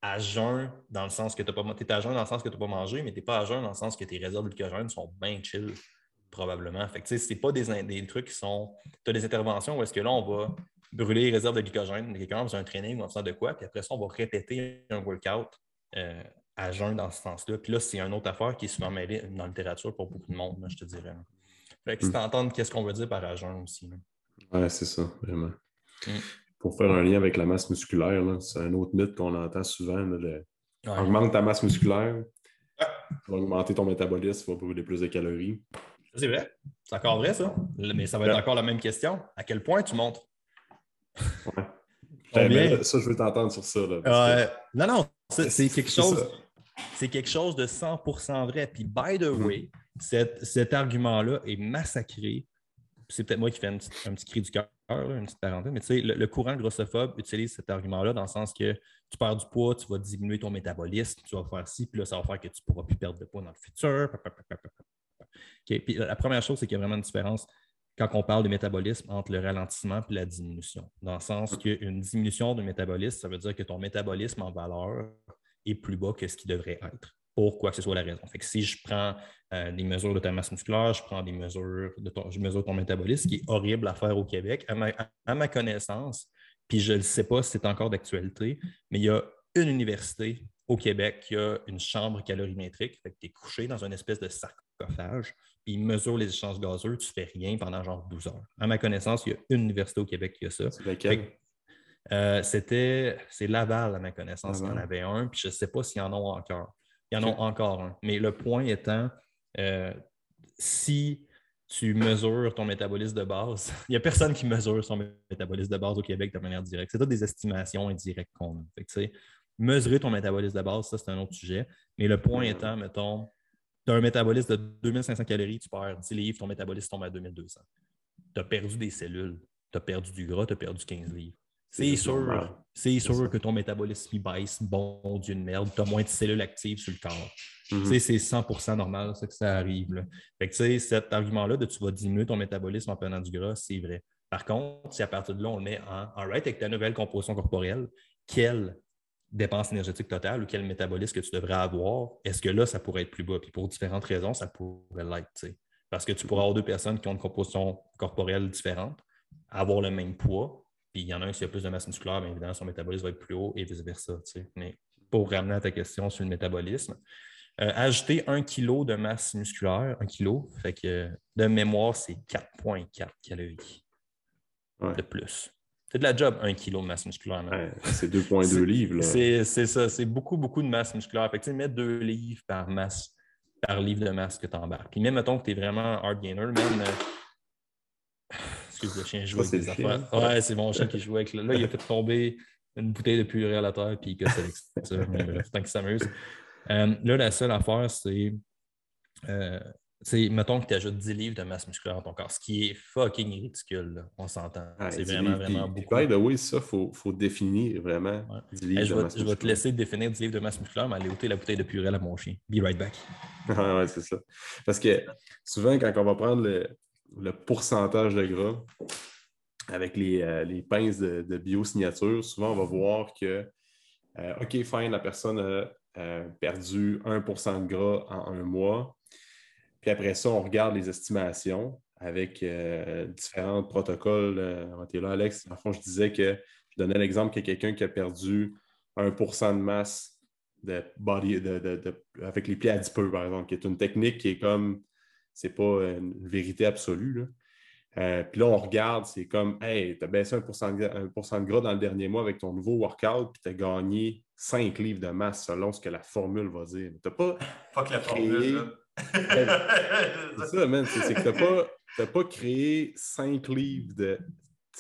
à jeun dans le sens que tu pas es à jeun dans le sens que tu n'as pas mangé, mais tu n'es pas à jeun dans le sens que tes réserves de glycogène sont bien chill, probablement. Fait que c'est pas des, des, trucs qui sont. Tu as des interventions où est-ce que là, on va brûler les réserves de glycogène, quelqu'un dans un training ou en faisant de quoi, puis après ça, on va répéter un workout euh, à jeun dans ce sens-là. Puis là, c'est une autre affaire qui est souvent mêlée dans la littérature pour beaucoup de monde, je te dirais. Fait que c'est hmm. entendre qu'est-ce qu'on veut dire par à jeun aussi. Oui, c'est ça, vraiment. Hmm. Pour faire un lien avec la masse musculaire, c'est un autre mythe qu'on entend souvent. Augmente ta masse musculaire, tu vas augmenter ton métabolisme, tu vas brûler plus de calories. C'est vrai. C'est encore vrai, ça. Mais ça va être encore la même question. À quel point tu montres? Ouais. Ben, ça, je veux t'entendre sur ça. Non, non, c'est quelque chose c'est quelque chose de 100% vrai. Puis, by the way, cet, argument-là est massacré c'est peut-être moi qui fais un petit, cri du cœur, une petite parenthèse, mais tu sais, le, courant grossophobe utilise cet argument-là dans le sens que tu perds du poids, tu vas diminuer ton métabolisme, tu vas faire ci, puis là, ça va faire que tu ne pourras plus perdre de poids dans le futur. Puis la première chose, c'est qu'il y a vraiment une différence quand on parle de métabolisme entre le ralentissement et la diminution. Dans le sens qu'une diminution de métabolisme, ça veut dire que ton métabolisme en valeur est plus bas que ce qui devrait être pour quoi que ce soit la raison. Fait que si je prends euh, des mesures de ta masse musculaire, je prends des mesures de ton, je mesure ton métabolisme, ce qui est horrible à faire au Québec, à ma, connaissance, puis je ne sais pas si c'est encore d'actualité, mais il y a une université au Québec qui a une chambre calorimétrique, fait que tu es couché dans une espèce de sarcophage, puis il mesure les échanges gazeux, tu ne fais rien pendant genre 12 heures. À ma connaissance, il y a une université au Québec qui a ça. C'est laquelle? Euh, c'était, c'est Laval, à ma connaissance, il y en avait un, puis je ne sais pas s'il y en a encore. Il y en a encore un. Mais le point étant, euh, si tu mesures ton métabolisme de base, il n'y a personne qui mesure son métabolisme de base au Québec de manière directe. C'est toutes des estimations indirectes qu'on a. mesurer ton métabolisme de base, ça, c'est un autre sujet. Mais le point étant, mettons, tu as un métabolisme de 2500 calories, tu perds 10 livres, ton métabolisme tombe à 2200. Tu as perdu des cellules, tu as perdu du gras, tu as perdu 15 livres. C'est sûr, c'est sûr que ton métabolisme baisse, bon Dieu de merde, tu as moins de cellules actives sur le corps. Mhm. C'est 100% normal ça, que ça arrive. Fait que, cet argument-là de tu vas diminuer ton métabolisme en prenant du gras, c'est vrai. Par contre, si à partir de là, on met en right avec ta nouvelle composition corporelle, quelle dépense énergétique totale ou quel métabolisme que tu devrais avoir, est-ce que là, ça pourrait être plus bas? Puis pour différentes raisons, ça pourrait l'être. Parce que tu pourrais avoir deux personnes qui ont une composition corporelle différente, avoir le même poids, puis il y en a un qui a plus de masse musculaire, bien évidemment, son métabolisme va être plus haut et vice-versa. Mais pour ramener à ta question sur le métabolisme, euh, ajouter un kilo de masse musculaire, un kilo, fait que de mémoire, c'est 4,4 calories de plus. C'est de la job, un kilo de masse musculaire. c'est 2,2 livres. C'est ça, c'est beaucoup, beaucoup de masse musculaire. Fait que, mets 2 livres par masse, par livre de masse que tu embarques. Puis même, mettons que tu es vraiment hard gainer, même. Euh, le chien joue avec des affaires. Ouais, c'est mon chien qui joue avec. Là, il a fait tomber une bouteille de purée à la terre, puis que ça. Mais bref, tant qu'il s'amuse. Euh, là, la seule affaire, c'est. Euh, mettons que tu ajoutes 10 livres de masse musculaire dans ton corps, ce qui est fucking ridicule, on s'entend. c'est vraiment, vraiment beaucoup. By the way, ça, il faut, faut, définir vraiment 10 livres je, vais, je vais te laisser définir 10 livres de masse musculaire, mais aller ôter la bouteille de purée à mon chien. Be right back. ouais, c'est ça. Parce que souvent, quand on va prendre le, le pourcentage de gras avec les, euh, les pinces de, de biosignature, souvent on va voir que, euh, OK, fine, la personne a euh, perdu 1% de gras en un mois. Puis après ça, on regarde les estimations avec différents protocoles. était là, Alex. En fond, je disais que je donnais l'exemple a quelqu'un qui a perdu 1% de masse de body, avec les pieds adipeux, par exemple, qui est une technique qui est comme c'est pas une vérité absolue. Euh, puis là, on regarde, c'est comme, hey, tu as baissé 1% de gras dans le dernier mois avec ton nouveau workout, puis tu as gagné 5 livres de masse selon ce que la formule va dire. Tu pas. Fuck la formule. c'est ça, man. C'est que tu n'as pas, créé 5 livres de,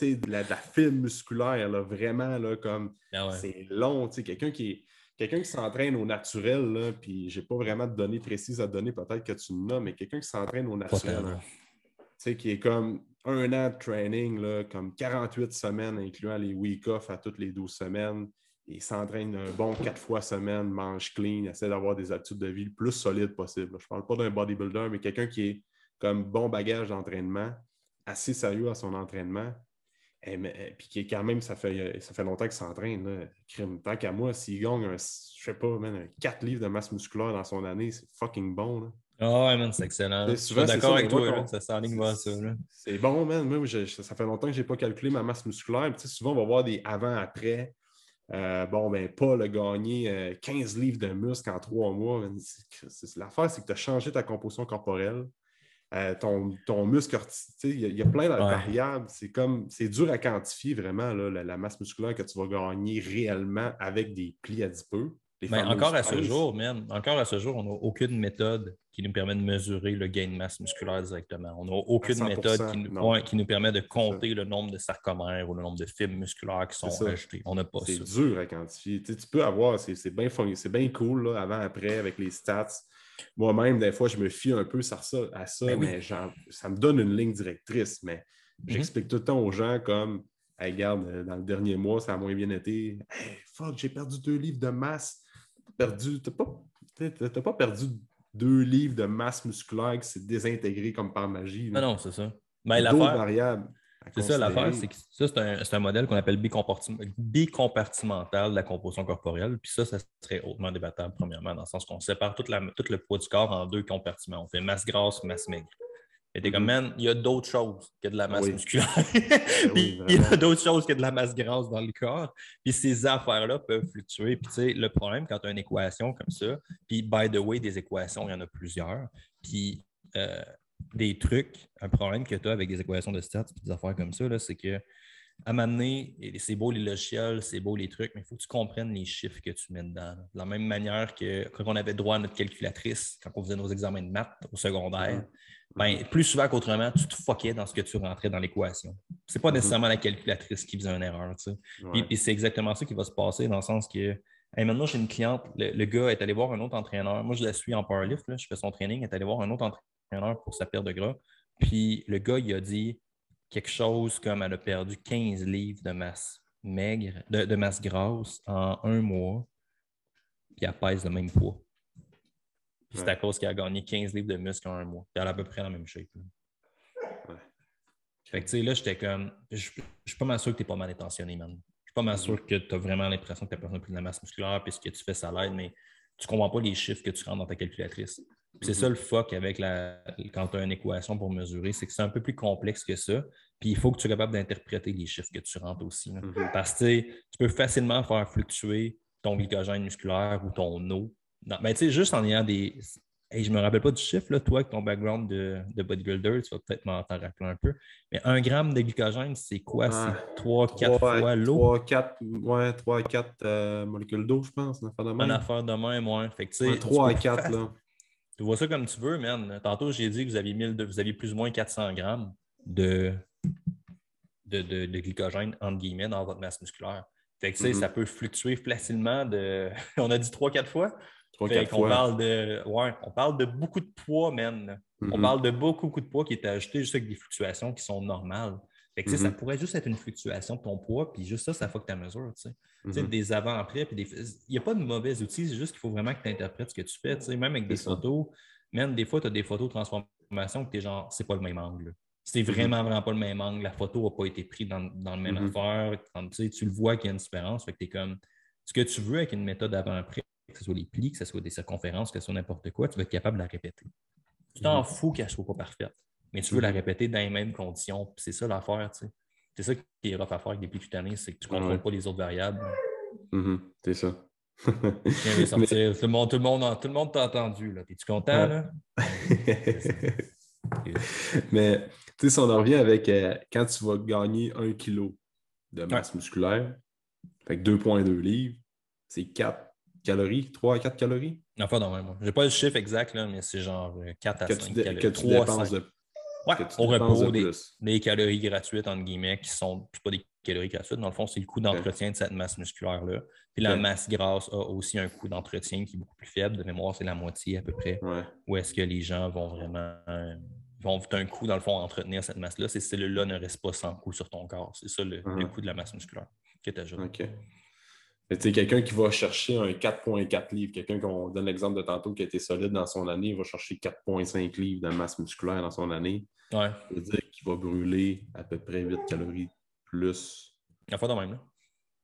de, la, de la fibre musculaire, là, vraiment, là, comme. Ah c'est long. Quelqu'un qui quelqu'un qui s'entraîne au naturel, là, puis j'ai pas vraiment de données précises à donner, peut-être que tu l'as, mais quelqu'un qui s'entraîne au naturel, qui est comme un an de training, là, comme 48 semaines, incluant les week-off à toutes les 12 semaines. Il s'entraîne un bon quatre fois semaine, mange clean, essaie d'avoir des habitudes de vie le plus solides possible. Je ne parle pas d'un bodybuilder, mais quelqu'un qui est comme bon bagage d'entraînement, assez sérieux à son entraînement, puis qui est quand même, ça fait, ça fait longtemps qu'il s'entraîne. Tant qu'à moi, s'il gagne, un, je sais pas, 4 livres de masse musculaire dans son année, c'est fucking bon. Là. Ah ouais, man, c'est excellent. Je suis d'accord avec toi, ça s'enligne moi ça. C'est bon, man. Moi, ça fait longtemps que je n'ai pas calculé ma masse musculaire. souvent, on va voir des avant-après. Euh, bon, ben, Paul a gagné 15 livres de muscle en trois mois. L'affaire, c'est que tu as changé ta composition corporelle. Euh, ton, ton, muscle, il y, a plein de variables. C'est comme c'est dur à quantifier vraiment la, masse musculaire que tu vas gagner réellement avec des plis adipeux. Ben, encore à ce jour, encore à ce jour, on n'a aucune méthode qui nous permet de mesurer le gain de masse musculaire directement. On n'a aucune méthode qui nous, qui nous, permet de compter le nombre de sarcomères ou le nombre de fibres musculaires qui sont achetés. On n'a pas ça. C'est dur à quantifier. Tu, peux avoir, c'est bien, bien cool avant, après, avec les stats moi-même, des fois, je me fie un peu à ça, à ça Ben oui. mais genre, ça me donne une ligne directrice. Mais Mhm. j'explique tout le temps aux gens comme Hey, regarde, euh, dans le dernier mois, ça a moins bien été. Hey, fuck, j'ai perdu deux livres de masse. T'as perdu, t'as pas, t'as- t'as pas perdu deux livres de masse musculaire qui s'est désintégré comme par magie. Ah non, c'est ça. A Ben, l'affaire. C'est ça, l'affaire, c'est que ça, c'est un, c'est un modèle qu'on appelle bicompartim- bicompartimental de la composition corporelle. Puis ça, ça serait hautement débattable, premièrement, dans le sens qu'on sépare toute la- tout le poids du corps en deux compartiments. On fait masse grasse, masse maigre. Et t'es comme, man, il y a d'autres choses que de la masse. Oui. musculaire. oui, Puis il y a d'autres choses que de la masse grasse dans le corps. Puis ces affaires-là peuvent fluctuer. Puis tu sais, le problème quand tu as une équation comme ça, puis by the way, des équations, il y en a plusieurs. Puis euh, des trucs, un problème que tu as avec des équations de stats puis des affaires comme ça, c'est que à m'amener, c'est beau les logiciels, c'est beau les trucs, mais il faut que tu comprennes les chiffres que tu mets dedans. De la même manière que quand on avait droit à notre calculatrice, quand on faisait nos examens de maths au secondaire, ben, plus souvent qu'autrement, tu te foquais dans ce que tu rentrais dans l'équation. C'est pas Mhm. nécessairement la calculatrice qui faisait une erreur. tu sais. Puis, Ouais. puis c'est exactement ça qui va se passer dans le sens que hey, maintenant, j'ai une cliente, le, le gars est allé voir un autre entraîneur. Moi, je la suis en powerlift, là, je fais son training, il est allé voir un autre entraîneur pour sa perte de gras. Puis le gars, il a dit quelque chose comme elle a perdu 15 livres de masse maigre, de, de masse grasse en un mois, puis elle pèse le même poids. Puis c'est à cause qu'elle a gagné 15 livres de muscle en un mois. Puis elle a à peu près la même shape. Ouais. Fait que tu sais, là, j'étais comme. Je suis pas mal sûr que tu es pas mal intentionné, man. Je suis pas mal sûr que tu as vraiment l'impression que ta personne a pris de la masse musculaire puis ce que tu fais, ça l'aide, mais tu comprends pas les chiffres que tu rentres dans ta calculatrice. C'est Mhm. ça le fuck avec la. Quand tu as une équation pour mesurer, c'est que c'est un peu plus complexe que ça. Puis il faut que tu sois capable d'interpréter les chiffres que tu rentres aussi. là. Mhm. Parce que tu peux facilement faire fluctuer ton glycogène musculaire ou ton eau. Non, mais tu sais, juste en ayant des. Hey, je me rappelle pas du chiffre, là, toi, avec ton background de, de bodybuilder, tu vas peut-être m'en rappeler un peu. Mais un gramme de glycogène, c'est quoi? Ah, c'est 3-4 fois l'eau? 3, 4, ouais, 3 à 4 euh, molécules d'eau, je pense, une affaire de Une même. affaire de même, ouais. Fait que, tu sais, Ouais, 3 à tu peux 4, fa- là. Tu vois ça comme tu veux, man. Tantôt, j'ai dit que vous aviez, 1000 de- vous aviez plus ou moins 400 grammes de, de, de- de glycogène, entre guillemets, dans votre masse musculaire. Fait que, Mhm. ça peut fluctuer facilement de. On a dit 3-4 fois. 3, Fait 4 qu'on fois. parle de. Ouais, on parle de beaucoup de poids, man. On Mhm. parle de beaucoup, beaucoup de poids qui est ajouté juste avec des fluctuations qui sont normales. Fait que, ça Mhm. pourrait juste être une fluctuation de ton poids, puis juste ça, ça fuck ta mesure. Tu sais. Mhm. des avant-après, puis des... il n'y a pas de mauvais outils, c'est juste qu'il faut vraiment que tu interprètes ce que tu fais. tu sais. Même avec des ça. photos, même des fois, tu as des photos de transformation que tu es genre, c'est pas le même angle. C'est Mhm. vraiment, vraiment pas le même angle. La photo n'a pas été prise dans, dans le même affaire. Quand, tu, le vois qu'il y a une différence. Fait que es comme, ce que tu veux avec une méthode avant-après, que ce soit les plis, que ce soit des circonférences, que ce soit n'importe quoi, tu vas être capable de la répéter. Tu t'en fous qu'elle ne soit pas parfaite, mais tu veux la Mhm. répéter dans les mêmes conditions. C'est ça l'affaire. tu sais. C'est ça qui est rough à faire avec des plis cutanés, c'est que tu ne contrôles Ouais. pas les autres variables. Mhm. C'est ça. Tout le monde, tout le monde, tout le monde t'a entendu. Es-tu content? Ouais. Là? Mais tu sais, si on en revient avec euh, quand tu vas gagner un kilo de masse musculaire, fait que 2,2 livres, c'est 4 calories, 3 à 4 calories? Enfin, non, moi. J'ai pas le chiffre exact, là, mais c'est genre euh, 4 à que 5 tu, calories. que tu 3 à dépenses 5. de, Ouais, au repos, de des, des calories gratuites, entre guillemets, qui sont pas des calories gratuites. Dans le fond, c'est le coût d'entretien de cette masse musculaire-là. Puis la masse grasse a aussi un coût d'entretien qui est beaucoup plus faible. De mémoire, c'est la moitié à peu près. Ouais. Où est-ce que les gens vont vraiment. vont un coût, dans le fond, à entretenir cette masse-là. Ces cellules-là ne restent pas sans coût sur ton corps. C'est ça le, le Mhm. coût de la masse musculaire que tu ajoutes. OK. Sais, quelqu'un qui va chercher un 4,4 livres, quelqu'un qu'on donne l'exemple de tantôt qui a été solide dans son année, il va chercher 4,5 livres de masse musculaire dans son année. Ouais. Ça veut dire qu'il va brûler à peu près 8 calories plus La fois de même, là.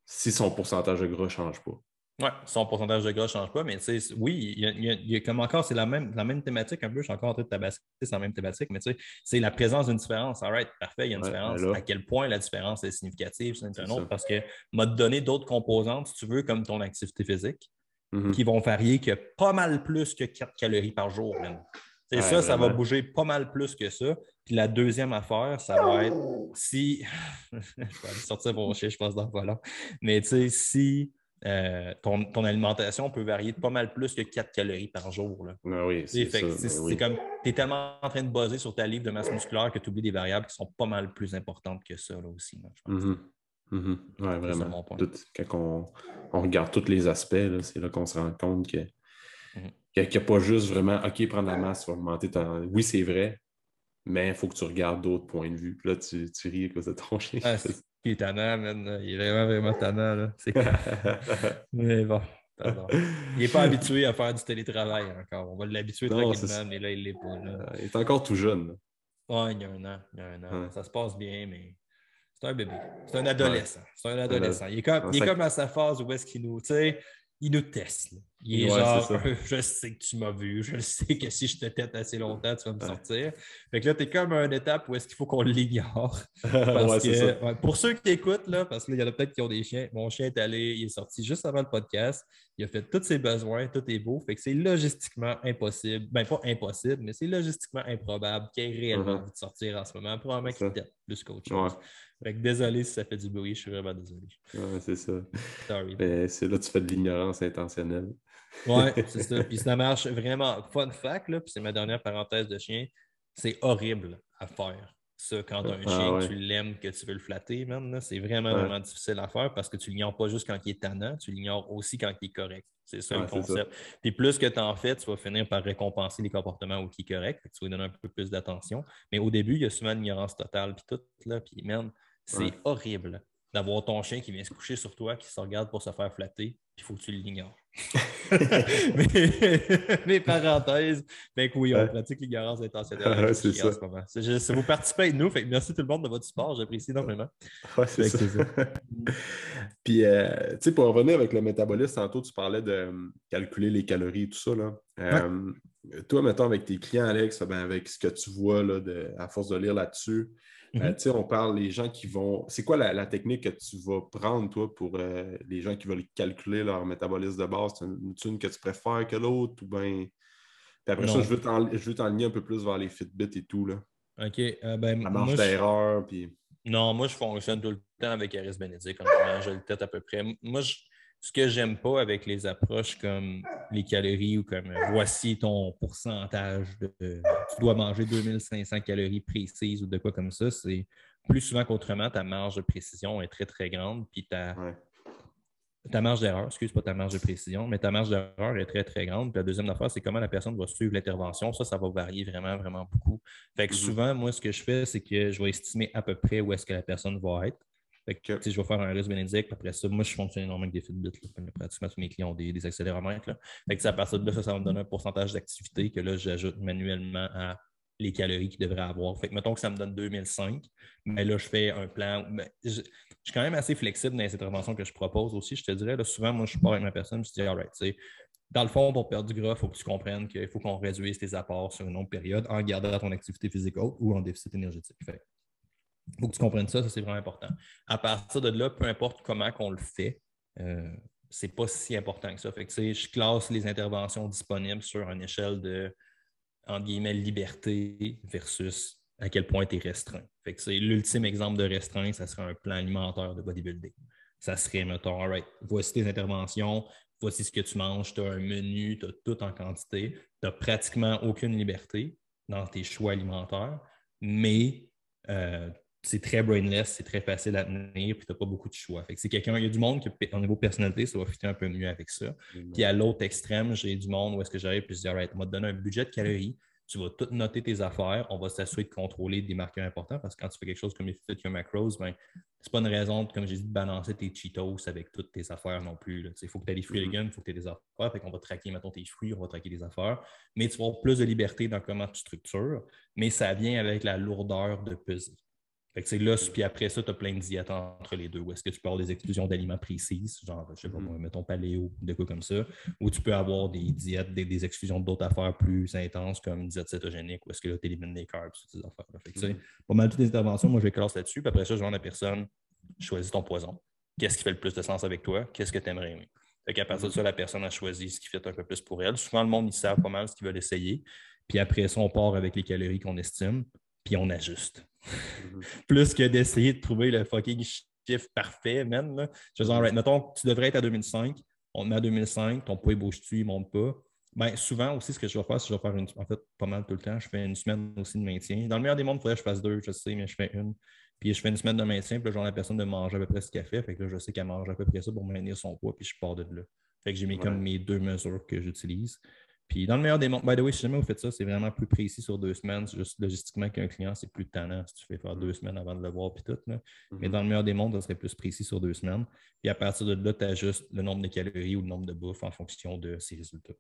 si son pourcentage de gras ne change pas. Oui, son pourcentage de gras ne change pas, mais oui, il y a, il y a- il y a comme encore, c'est la même, la même thématique un peu, je suis encore en train de tabasser, c'est la même thématique, mais tu sais, c'est la présence d'une différence. All right, parfait, il y a une Ouais, différence. à quel point la différence est significative, c'est un autre, parce que m'a donné d'autres composantes, si tu veux, comme ton activité physique, Mhm. qui vont varier que pas mal plus que 4 calories par jour, même. C'est Ouais, ça, ça va bouger pas mal plus que ça. Puis la deuxième affaire, ça va être si. je vais aller sortir mon chien, je pense, dans pas long. Mais tu sais, si euh, ton, ton alimentation peut varier de pas mal plus que 4 calories par jour. Là. Ah oui, c'est oui. comme tu es tellement en train de baser sur ta livre de masse musculaire que tu oublies des variables qui sont pas mal plus importantes que ça là, aussi. là, je pense. Mhm. Mhm. Ouais, ça vraiment. mon point. Tout- quand on, on regarde tous les aspects, c'est là qu'on se rend compte que, Mhm. Qu'il n'y a, pas juste vraiment, OK, prendre la masse, tu vas augmenter ton. Oui, c'est vrai, mais il faut que tu regardes d'autres points de vue. Puis là, tu, tu ris à cause de ton chien. Ah, il est tannant, man. Il est vraiment, vraiment tannant. Là. mais bon. Il n'est pas habitué à faire du télétravail encore. On va l'habituer tranquillement, mais là, il l'est pas. Là. Il est encore tout jeune. Oui, il y a un an. Il y a un an. Ça se passe bien, mais c'est un bébé. C'est un adolescent. C'est un adolescent. Il est comme, il est comme à sa phase où est-ce qu'il nous. Tu sais, il nous teste. Il est genre, je sais que tu m'as vu, je sais que si je te tête assez longtemps, tu vas me sortir. Fait que là, tu es comme à une étape où est-ce qu'il faut qu'on l'ignore. pour ceux qui écoutent, là, parce qu'il y en a peut-être qui ont des chiens, mon chien est allé, il est sorti juste avant le podcast, il a fait tous ses besoins, tout est beau. Fait que c'est logistiquement impossible, ben pas impossible, mais c'est logistiquement improbable qu'il ait réellement uh-huh. envie de sortir en ce moment. Probablement qu'il tête plus qu'autre chose. Fait que désolé si ça fait du bruit, je suis vraiment désolé. Ouais, c'est ça. Sorry. c'est là que tu fais de l'ignorance intentionnelle. ouais, c'est ça. Puis ça marche vraiment. Fun fact, là, puis c'est ma dernière parenthèse de chien, c'est horrible à faire. Ça, quand tu as un ah, chien, tu l'aimes, que tu veux le flatter, man, c'est vraiment, vraiment difficile à faire parce que tu l'ignores pas juste quand il est tannant, tu l'ignores aussi quand il est correct. C'est ça le concept. Puis plus que tu en fais, tu vas finir par récompenser les comportements où qui est correct, tu vas lui donner un peu plus d'attention. Mais au début, il y a souvent l'ignorance totale, puis tout, là, puis man, c'est horrible d'avoir ton chien qui vient se coucher sur toi, qui se regarde pour se faire flatter, puis il faut que tu l'ignores. mais, parenthèses, ben oui, on pratique l'ignorance intentionnelle. c'est ça. ça. vous participez avec nous, fait merci tout le monde de votre support, j'apprécie énormément. Ouais, c'est ça. puis, euh, tu sais, pour revenir avec le métabolisme, tantôt, tu parlais de euh, calculer les calories et tout ça. Là. Euh, toi, mettons, avec tes clients, Alex, ben, avec ce que tu vois là, de, à force de lire là-dessus, euh, mhm. on parle des gens qui vont. C'est quoi la, technique que tu vas prendre, toi, pour euh, les gens qui veulent calculer leur métabolisme de base? C'est une, que tu préfères que l'autre ou bien. Puis après ça, je veux t'enligner un peu plus vers les Fitbit et tout. Là. OK. Euh, ben, la marge d'erreur. Puis... Non, moi, je fonctionne tout le temps avec Aris Benedict. Je le tête à peu près. Moi, je ce que j'aime pas avec les approches comme les calories ou comme euh, voici ton pourcentage de tu dois manger 2500 calories précises ou de quoi comme ça, c'est plus souvent qu'autrement, ta marge de précision est très, très grande. Puis ta, ta marge d'erreur, excuse pas ta marge de précision, mais ta marge d'erreur est très, très grande. Puis la deuxième affaire, c'est comment la personne va suivre l'intervention. Ça, ça va varier vraiment, vraiment beaucoup. Fait que mm-hmm. souvent, moi, ce que je fais, c'est que je vais estimer à peu près où est-ce que la personne va être. Fait que, je vais faire un risque bénédicte. Après ça, moi, je fonctionne énormément avec des Fitbit. Pratiquement tous mes clients ont des, accéléromètres. Là. À partir de là, ça, ça me donner un pourcentage d'activité que là, j'ajoute manuellement à les calories qu'il devrait avoir. Fait que, mettons que ça me donne 2005, mais là, je fais un plan. je, suis quand même assez flexible dans les interventions que je propose aussi. Je te dirais, là, souvent, moi, je pars avec ma personne, je dis, all right, dans le fond, pour perdre du gras, il faut que tu comprennes qu'il faut qu'on réduise tes apports sur une longue période en gardant ton activité physique haute ou en déficit énergétique. Il faut que tu comprennes ça, ça c'est vraiment important. À partir de là, peu importe comment on le fait, euh, c'est pas si important que ça. Fait que, je classe les interventions disponibles sur une échelle de entre guillemets, liberté versus à quel point tu es restreint. Fait que l'ultime exemple de restreint, ça serait un plan alimentaire de bodybuilding. Ça serait, mettons, all voici tes interventions, voici ce que tu manges, tu as un menu, tu as tout en quantité, tu n'as pratiquement aucune liberté dans tes choix alimentaires, mais euh, c'est très brainless, c'est très facile à tenir, puis tu n'as pas beaucoup de choix. Fait c'est quelqu'un, il y a du monde qui, au niveau personnalité, ça va fitter un peu mieux avec ça. Puis à l'autre extrême, j'ai du monde où est-ce que j'arrive, puis je dis, alright, on va te donner un budget de calories, tu vas tout noter tes affaires, on va s'assurer de contrôler des marqueurs importants, parce que quand tu fais quelque chose comme les Fit Your Macros, ben, c'est pas une raison, comme j'ai dit, de balancer tes Cheetos avec toutes tes affaires non plus. Il faut que tu aies des fruits et mm-hmm. légumes, il faut que tu aies des affaires. Fait qu'on va traquer, mettons, tes fruits, on va traquer des affaires. Mais tu vas avoir plus de liberté dans comment tu structures, mais ça vient avec la lourdeur de peser. Fait que c'est là, puis après ça, tu as plein de diètes entre les deux. Ou est-ce que tu peux avoir des exclusions d'aliments précises, genre, je sais pas, mm. mettons paléo, des quoi comme ça, ou tu peux avoir des diètes, des, exclusions d'autres affaires plus intenses comme une diète cétogénique, ou est-ce que là, tu élimines les carbs, ces affaires. Fait que, mm. pas mal toutes les interventions, moi, je vais classe là-dessus. Puis après ça, je vois la personne, choisis ton poison. Qu'est-ce qui fait le plus de sens avec toi? Qu'est-ce que tu aimerais aimer? Fait qu'à partir de ça, la personne a choisi ce qui fait un peu plus pour elle. Souvent, le monde, ils savent pas mal ce qu'ils veulent essayer. Puis après ça, on part avec les calories qu'on estime, puis on ajuste. Mhm. Plus que d'essayer de trouver le fucking chiffre parfait, même. Je veux dire, mettons, tu devrais être à 2005, on te met à 2005, ton poids bouge-tu, il ne monte pas? Ben, souvent aussi, ce que je vais faire, c'est que je vais faire une, en fait, pas mal tout le temps, je fais une semaine aussi de maintien. Dans le meilleur des mondes, il faudrait que je fasse deux, je sais, mais je fais une. Puis je fais une semaine de maintien, puis là, genre la personne de manger à peu près ce qu'elle fait. Fait que là, je sais qu'elle mange à peu près ça pour maintenir son poids, puis je pars de là. Fait que j'ai mis comme mes deux mesures que j'utilise. Puis dans le meilleur des mondes, by the way, si jamais vous faites ça, c'est vraiment plus précis sur deux semaines. Juste logistiquement qu'un client, c'est plus tannant si tu fais faire deux semaines avant de le voir puis tout. Mais Mhm. dans le meilleur des mondes, ça serait plus précis sur deux semaines. Puis à partir de là, tu ajustes le nombre de calories ou le nombre de bouffe en fonction de ces résultats.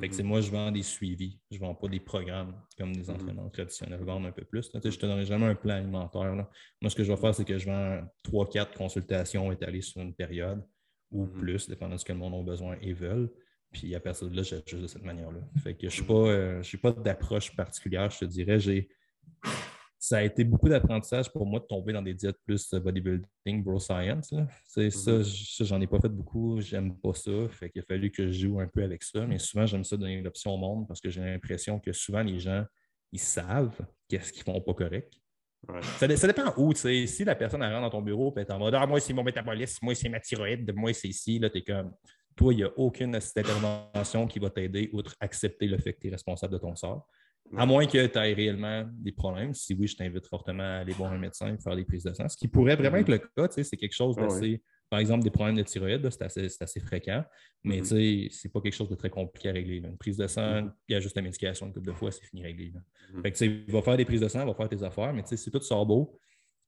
Fait que c'est moi, je vends des suivis. Je ne vends pas des programmes comme des Mhm. entraîneurs traditionnels vendent un peu plus. là. Je ne te donnerai jamais un plan alimentaire. là. Moi, ce que je vais faire, c'est que je vends trois, quatre consultations étalées sur une période ou plus, dépendant de ce que le monde a besoin et veulent. Puis à partir de là, j'ajuste de cette manière-là. Fait que je n'ai pas, euh, pas d'approche particulière, je te dirais. J'ai ça a été beaucoup d'apprentissage pour moi de tomber dans des diètes plus bodybuilding, bro science. là. C'est Ça, j- ça, j'en ai pas fait beaucoup. J'aime pas ça. Fait qu'il a fallu que je joue un peu avec ça. Mais souvent, j'aime ça donner l'option au monde parce que j'ai l'impression que souvent, les gens, ils savent qu'est-ce qu'ils font pas correct. Ouais. Ça, dé- ça dépend où, tu sais. Si la personne elle rentre dans ton bureau et est en mode Ah, moi, c'est mon métabolisme, moi, c'est ma thyroïde, moi, c'est ici, là, t'es comme. Toi, il n'y a aucune intervention qui va t'aider outre accepter le fait que tu es responsable de ton sort. À moins que tu aies réellement des problèmes. Si oui, je t'invite fortement à aller voir un médecin et faire des prises de sang. Ce qui pourrait vraiment être le cas, c'est quelque chose Ah d'assez. Par exemple, des problèmes de thyroïde, c'est assez, assez fréquent, mais tu sais, c'est pas quelque chose de très compliqué à régler. là. Une prise de sang, Mhm. il y a juste la médication une couple de fois, c'est fini réglé. là. Fait que, tu sais, il va faire des prises de sang, va faire tes affaires, mais si tout sort beau,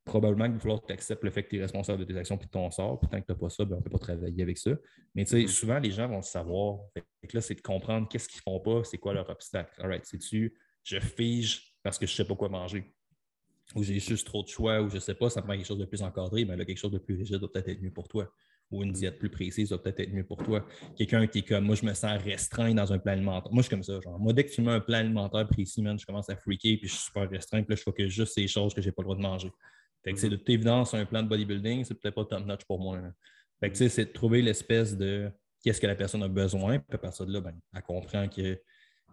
probablement qu'il va falloir que tu acceptes le fait que tu es responsable de tes actions et de ton sort. Puis tant que tu n'as pas ça, ben, on ne peut pas travailler avec ça. Mais tu sais, Mhm. souvent, les gens vont le savoir. Fait que là, c'est de comprendre qu'est-ce qu'ils ne font pas, c'est quoi leur obstacle. All right, sais-tu, je fige parce que je ne sais pas quoi manger? Ou j'ai juste trop de choix, ou je ne sais pas, ça prend quelque chose de plus encadré, mais là, quelque chose de plus rigide va peut-être être mieux pour toi. Ou une diète plus précise va peut-être être mieux pour toi. Quelqu'un qui est comme moi, je me sens restreint dans un plan alimentaire. Moi, je suis comme ça. Genre, moi, dès que tu mets un plan alimentaire précis, man, je commence à freaker, puis je suis super restreint, puis là, je focus juste ces choses que je n'ai pas le droit de manger. C'est de toute évidence un plan de bodybuilding, c'est peut-être pas top-notch pour moi. c'est de trouver l'espèce de qu'est-ce que la personne a besoin, puis à partir de là, ben, elle comprend que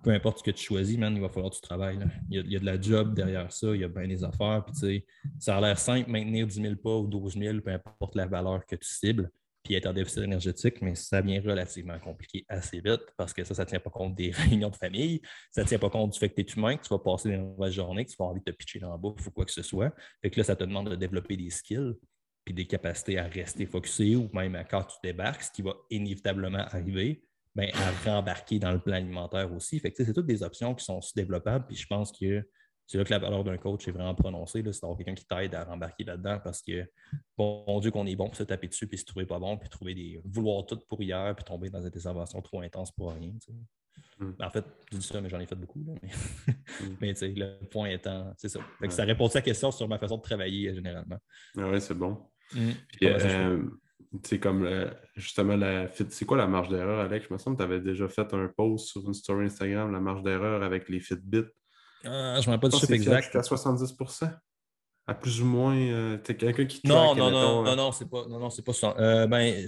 peu importe ce que tu choisis, il va falloir travailles. là. Il, y a, de la job derrière ça, il y a bien des affaires. Puis, ça a l'air simple, maintenir 10 000 pas ou 12 000, peu importe la valeur que tu cibles, puis être en déficit énergétique, mais ça devient relativement compliqué assez vite parce que ça, ça ne tient pas compte des réunions de famille, ça ne tient pas compte du fait que tu es humain, que tu vas passer des nouvelles journées, que tu vas envie de te pitcher dans la bouffe ou quoi que ce soit. Fait que là, ça te demande de développer des skills puis des capacités à rester focusé ou même à quand tu débarques, ce qui va inévitablement arriver, ben, à rembarquer dans le plan alimentaire aussi. Fait que, c'est toutes des options qui sont développables. Puis je pense que c'est là que la valeur d'un coach est vraiment prononcée. C'est d'avoir quelqu'un qui t'aide à rembarquer là-dedans parce que, bon Dieu, qu'on est bon pour se taper dessus puis se trouver pas bon, puis trouver des. vouloir tout pour hier, puis tomber dans des interventions trop intenses pour rien. tu sais. Mm. En fait, je dis ça, mais j'en ai fait beaucoup. Là, mais Mm. mais tu sais, le point étant, c'est ça. Fait que Ouais. ça répond à la question sur ma façon de travailler euh, généralement. Ah ouais, c'est bon. Mm. Puis, euh, c'est comme euh, justement la c'est quoi la marge d'erreur, Alex? Je me semble que tu avais déjà fait un post sur une story Instagram, la marge d'erreur avec les Fitbit. Ah, je ne me rappelle pas du chiffre exact. à 70 À plus ou moins, euh, t'es quelqu'un qui Non, non, non, mettons, non, euh, non, c'est pas, non, non, c'est pas ça. Euh, ben,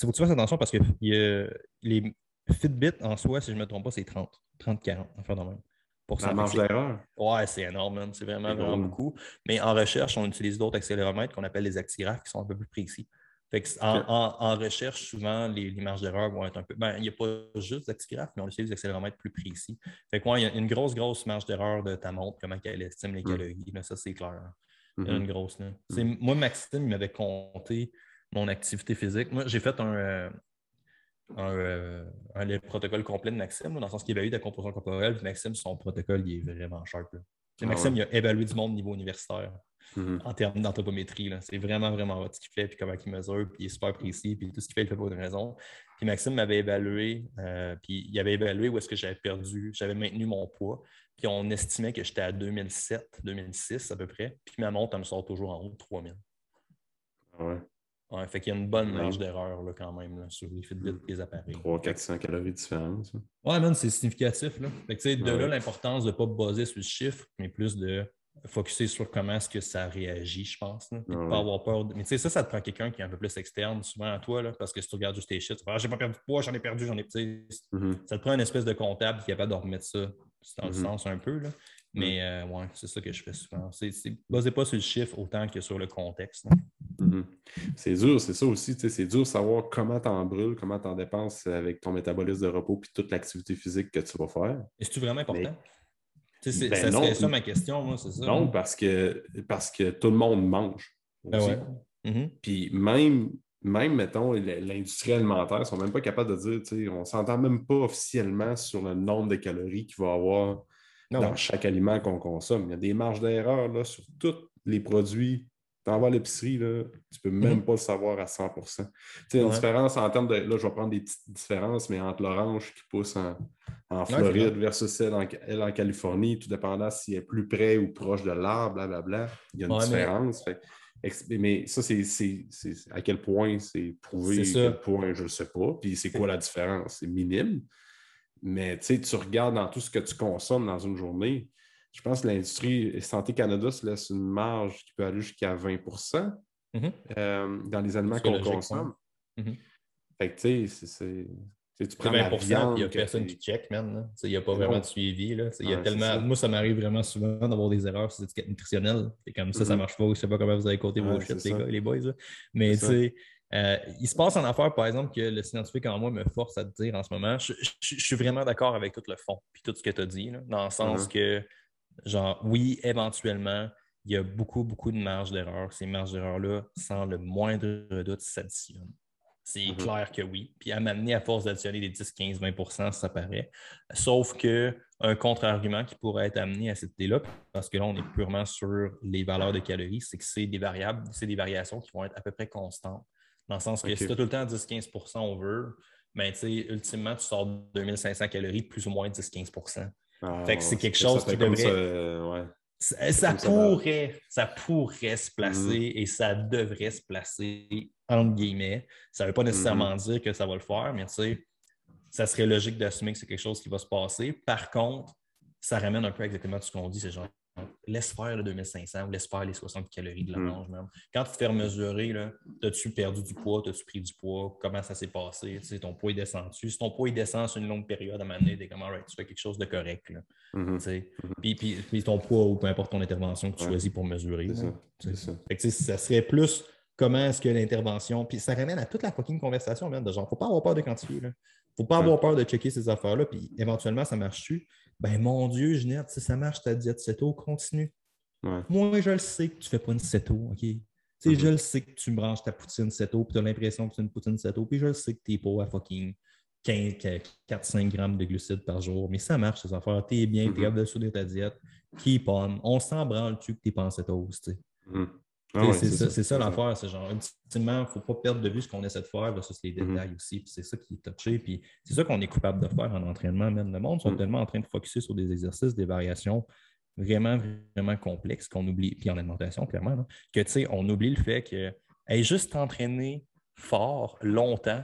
faut que tu fasses attention parce que il y a- les Fitbit en soi, si je ne me trompe pas, c'est 30, 30, 40, enfin, même. Pour marge d'erreur. Ouais, c'est énorme, c'est vraiment, vraiment beaucoup. Mais en recherche, on utilise d'autres accéléromètres qu'on appelle les actigraphes qui sont un peu plus précis. Fait que en, Ok. en- en recherche, souvent, les, les marges d'erreur vont être un peu. Ben, il n'y a pas juste d'actigraphes, mais on utilise des accéléromètres plus précis. Fait que, ouais, il y a une grosse, grosse marge d'erreur de ta montre, comment elle estime les Mm. calories. là, ça, c'est clair. Il y en a Mhm. une grosse. Là. C'est- Moi, Maxime, il m'avait compté mon activité physique. Moi, j'ai fait un, euh, un, euh, un- le protocole complet de Maxime, dans le sens qu'il évalue ta composition corporelle. Puis Maxime, son protocole, il est vraiment sharp. là. Ah Maxime, ouais. il a évalué du monde au niveau universitaire Mhm. en termes d'anthropométrie. C'est vraiment, vraiment hot ce qu'il fait, puis comment il mesure, puis il est super précis, puis tout ce qu'il fait, il fait pour une raison. Puis Maxime m'avait évalué, euh, puis il avait évalué où est-ce que j'avais perdu, j'avais maintenu mon poids, puis on estimait que j'étais à 2007, 2006 à peu près, puis ma montre, elle me sort toujours en haut de 3000. Ah ouais? Ouais, fait qu'il y a une bonne Ouais. marge d'erreur là, quand même là, sur les Fitbit et les appareils. 300-400 calories de différence. hein. Ouais, man, c'est significatif. Là. Fait que, tu sais, de Ouais. là, l'importance de ne pas baser sur le chiffre, mais plus de focuser sur comment est-ce que ça réagit, je pense. Là. Puis de Ouais. pas avoir peur. de- Mais tu sais, ça, ça te prend quelqu'un qui est un peu plus externe souvent à toi, là, parce que si tu regardes juste tes chiffres, tu vas ah, j'ai pas perdu de poids, j'en ai perdu, j'en ai. sais, Mhm. Ça te prend une espèce de comptable qui est capable de remettre ça dans le Mhm. sens un peu. Là. Mais euh, ouais, c'est ça que je fais souvent. C'est, basé pas sur le chiffre autant que sur le contexte. Mhm. C'est dur, c'est ça aussi. C'est dur de savoir comment tu en brûles, comment tu en dépenses avec ton métabolisme de repos puis toute l'activité physique que tu vas faire. Est-ce vraiment important? Mais- c'est- Ben ça non. serait ça ma question, moi, c'est ça. Non, parce que, parce que tout le monde mange. Ben ouais. Mhm. Puis même même, mettons, l'industrie alimentaire ne sont même pas capables de dire, on ne s'entend même pas officiellement sur le nombre de calories qu'il va y avoir dans chaque aliment qu'on consomme. Il y a des marges d'erreur sur tous les produits. Tu vas à l'épicerie, tu ne peux même mhm. pas le savoir à 100 Tu une différence en termes de. Là, je vais prendre des petites différences, mais entre l'orange qui pousse en, Floride versus celle en, en, Californie, tout dépendant s'il est plus près ou proche de l'arbre, blablabla, il y a une différence. Mais ça, c'est à quel point c'est prouvé, à quel point je ne sais pas. Puis c'est quoi la différence? C'est minime. Mais tu regardes dans tout ce que tu consommes dans une journée, je pense que l'industrie Santé Canada se laisse une marge qui peut aller jusqu'à 20 mm-hmm. euh, dans les aliments qu'on consomme. Mm-hmm. Fait que tu sais, c'est tu prends 20 il n'y a personne qui check, man. Il n'y a pas vraiment de suivi. Là. Y a tellement... Moi, ça m'arrive vraiment souvent d'avoir des erreurs sur l'étiquette nutritionnelle. Et comme ça, ça ne mm-hmm. marche pas. Je ne sais pas comment vous avez coté vos shit, les, gars, les boys. Mais tu sais, euh, il se passe en affaire, par exemple, que le scientifique en moi me force à te dire en ce moment. Je, suis vraiment d'accord avec tout le fond puis tout ce que tu as dit, dans le sens mm-hmm. que, genre, oui, éventuellement, il y a beaucoup, beaucoup de marge d'erreur. Ces marges d'erreur-là, sans le moindre doute, s'additionnent. C'est mm-hmm. clair que oui. Puis à m'amener à force d'additionner des 10, 15, 20% ça paraît. Sauf qu'un contre-argument qui pourrait être amené à cette idée-là, parce que là, on est purement sur les valeurs de calories, c'est que c'est des variables, c'est des variations qui vont être à peu près constantes. Dans le sens que si tu as tout le temps 10-15% over, ben, ultimement, tu sors 2500 calories, plus ou moins 10-15 ah, Fait que c'est quelque chose qui devrait. Ça, pourrait, ça pourrait se placer mm-hmm. et ça devrait se placer entre guillemets. Ça ne veut pas nécessairement mm-hmm. dire que ça va le faire, mais tu sais, ça serait logique d'assumer que c'est quelque chose qui va se passer. Par contre, ça ramène un peu exactement tout ce qu'on dit, c'est genre laisse faire le 2500 ou laisse faire les 60 calories de l'orange mm. même. Quand tu te fais mesurer, as-tu perdu du poids, as-tu pris du poids, comment ça s'est passé, ton poids est descendu. Si ton poids est descend sur une longue période à un moment donné, tu fais quelque chose de correct. Là, mm-hmm. Mm-hmm. puis, ton poids ou peu importe ton intervention que tu choisis pour mesurer. Ça serait plus comment est-ce que l'intervention. Puis ça ramène à toute la fucking conversation, même, de genre, faut pas avoir peur de quantifier. Là. Faut pas avoir peur de checker ces affaires-là, puis éventuellement, ça marche-tu? Ben mon Dieu, Ginette, si ça marche ta diète ceto, continue. Moi, je le sais que tu fais pas une ceto, OK? Sais, Je le sais que tu me branches ta poutine ceto, puis tu as l'impression que c'est une poutine ceto, puis je le sais que tu n'es pas à fucking 4-5 grammes de glucides par jour, mais ça marche, ces affaires. Tu es bien, tu es mm-hmm. capable de souder ta diète. Keep on. On s'en branle-tu que tu es pas en cétose, tu sais? Mm-hmm. Ah c'est ça, l'affaire. C'est genre, ultimement, il ne faut pas perdre de vue ce qu'on essaie de faire versus les mm-hmm. détails aussi. C'est ça qui est touché. Puis c'est ça qu'on est capable de faire en entraînement. Même le monde sont mm. tellement en train de focuser sur des exercices, des variations vraiment, vraiment complexes qu'on oublie, puis en alimentation, clairement, que tu sais, on oublie le fait que juste entraîner fort, longtemps,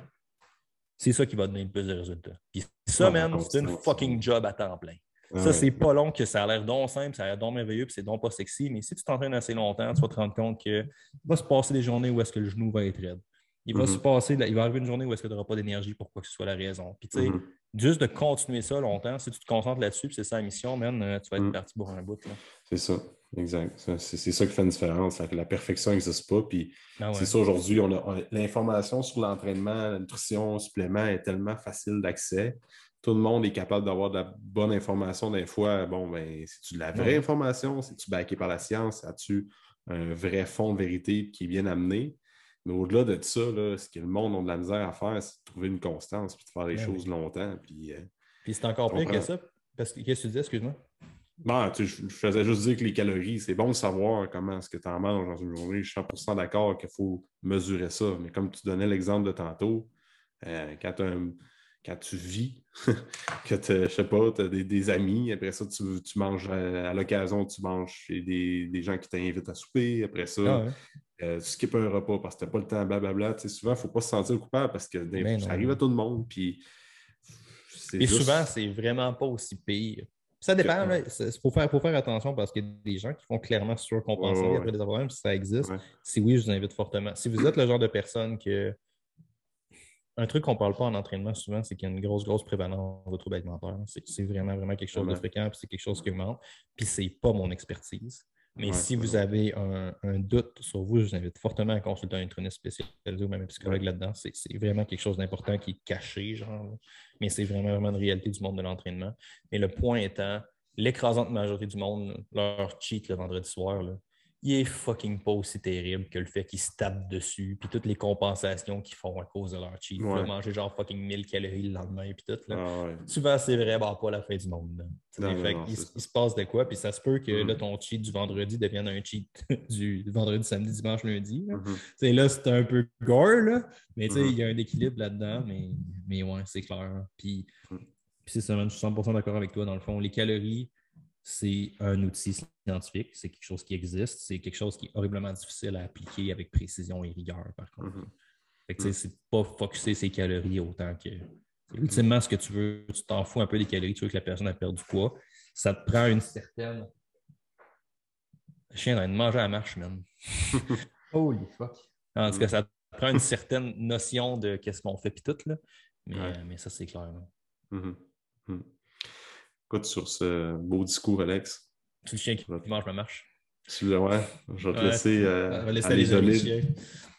c'est ça qui va donner le plus de résultats. Puis ça, même, c'est une fucking job à temps plein. Ça, c'est pas long que ça a l'air donc simple, ça a l'air donc merveilleux, puis c'est donc pas sexy. Mais si tu t'entraînes assez longtemps, tu vas te rendre compte qu'il va se passer des journées où est-ce que le genou va être raide. Il va se mm-hmm. passer, il va arriver une journée où est-ce que tu n'auras pas d'énergie pour quoi que ce soit la raison. Puis tu sais, mm-hmm. juste de continuer ça longtemps, si tu te concentres là-dessus, puis c'est ça la mission, man, euh, tu vas être mm. parti pour un bout. C'est ça. Exact. C'est ça qui fait une différence. La perfection n'existe pas. Puis ah c'est ça aujourd'hui. On a, l'information sur l'entraînement, la nutrition, le supplément est tellement facile d'accès tout le monde est capable d'avoir de la bonne information des fois. Bon, ben, c'est-tu de la vraie information? C'est-tu backé par la science? As-tu un vrai fond de vérité qui est bien amené? Mais au-delà de ça, ce que le monde a de la misère à faire, c'est de trouver une constance puis de faire les choses longtemps. Puis, euh, puis c'est encore pire que ça. Parce que qu'est-ce que tu dis, excuse-moi? Non, je, je, faisais juste dire que les calories, c'est bon de savoir comment est-ce que tu en manges dans une journée. Je suis 100% d'accord qu'il faut mesurer ça. Mais comme tu donnais l'exemple de tantôt, euh, quand tu as un quand tu vis, que tu je sais pas, tu as des, amis, après ça, tu, manges à, l'occasion, tu manges chez des, gens qui t'invitent à souper, après ça, ah euh, tu skippes un repas parce que tu n'as pas le temps, blablabla. Tu sais, souvent, il ne faut pas se sentir coupable parce que ben ça arrive à tout le monde. Puis, Et souvent, c'est vraiment pas aussi pire. Ça dépend, il faut faire, faire, attention parce qu'il y a des gens qui font clairement surcompenser après des problèmes, si ça existe. Si oui, je vous invite fortement. Si vous êtes le genre de personne que un truc qu'on ne parle pas en entraînement souvent, c'est qu'il y a une grosse, grosse prévalence de troubles alimentaires. C'est vraiment, vraiment quelque chose de fréquent, puis c'est quelque chose qui augmente. Puis c'est pas mon expertise. Mais si vous avez un, doute sur vous, je vous invite fortement à consulter un nutritionniste spécialisé ou même un psychologue là-dedans. C'est vraiment quelque chose d'important qui est caché, genre. Mais c'est vraiment, vraiment une réalité du monde de l'entraînement. Mais le point étant, l'écrasante majorité du monde leur cheat le vendredi soir. Il est fucking pas aussi terrible que le fait qu'ils se tapent dessus, puis toutes les compensations qu'ils font à cause de leur cheat. Vont manger genre fucking 1000 calories le lendemain, puis tout. Là. Ah Souvent, c'est vraiment pas la fin du monde. il, se passe de quoi, puis ça se peut que là, mm. ton cheat du vendredi devienne un cheat du vendredi, samedi, dimanche, lundi. Là, mm-hmm. là c'est un peu gore, là, mais mm-hmm. il y a un équilibre là-dedans, mais, mais ouais, c'est clair. Puis, mm. puis c'est ça, je suis 100% d'accord avec toi. Dans le fond, les calories, c'est un outil scientifique, c'est quelque chose qui existe, c'est quelque chose qui est horriblement difficile à appliquer avec précision et rigueur, par contre. Mm -hmm. C'est pas focuser ses calories autant que. Ultimement, ce que tu veux, tu t'en fous un peu des calories, tu veux que la personne a perdu du poids. Ça te prend une certaine. Le chien a manger à la marche, même. Holy fuck. En tout cas, ça te prend une certaine notion de qu'est-ce qu'on fait, puis tout, là. Mais, mais ça, c'est clair. Mm sur ce beau discours, Alex. Tu le chien qui mange ma marche. Ouais, je vais te laisser, euh,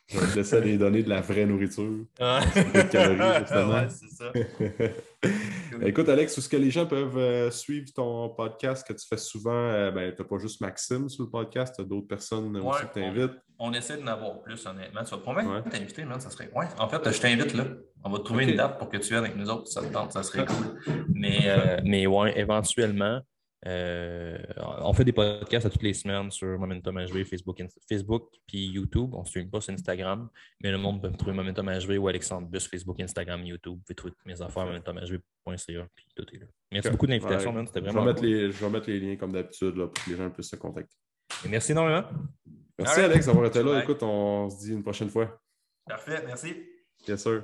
te laisser aller donner de la vraie nourriture. Ah. ouais, c'est ça. Écoute, Alex, est-ce que les gens peuvent euh, suivre ton podcast que tu fais souvent? Euh, ben, tu n'as pas juste Maxime sur le podcast, tu as d'autres personnes aussi qui t'invitent. On, essaie d'en avoir plus, honnêtement. Tu vas probablement t'inviter, man, ça serait. Ouais, en fait, je t'invite là. On va trouver une date pour que tu viennes avec nous autres, ça te tente, ça serait cool. Mais, euh, mais ouais, éventuellement. Euh, on fait des podcasts à toutes les semaines sur Momentum HV, Facebook, Facebook puis YouTube. On ne stream pas sur Instagram, mais le monde peut me trouver Momentum HV ou Alexandre Bus, Facebook, Instagram, YouTube. Vous pouvez trouver mes affaires momentumhv.ca, puis tout est là. Merci beaucoup de l'invitation, C'était vraiment. Je vais, mettre les, je vais mettre les liens comme d'habitude pour que les gens puissent se contacter. merci énormément. Merci, Alex, d'avoir été là. Écoute, on se dit une prochaine fois. Parfait, merci. Bien sûr.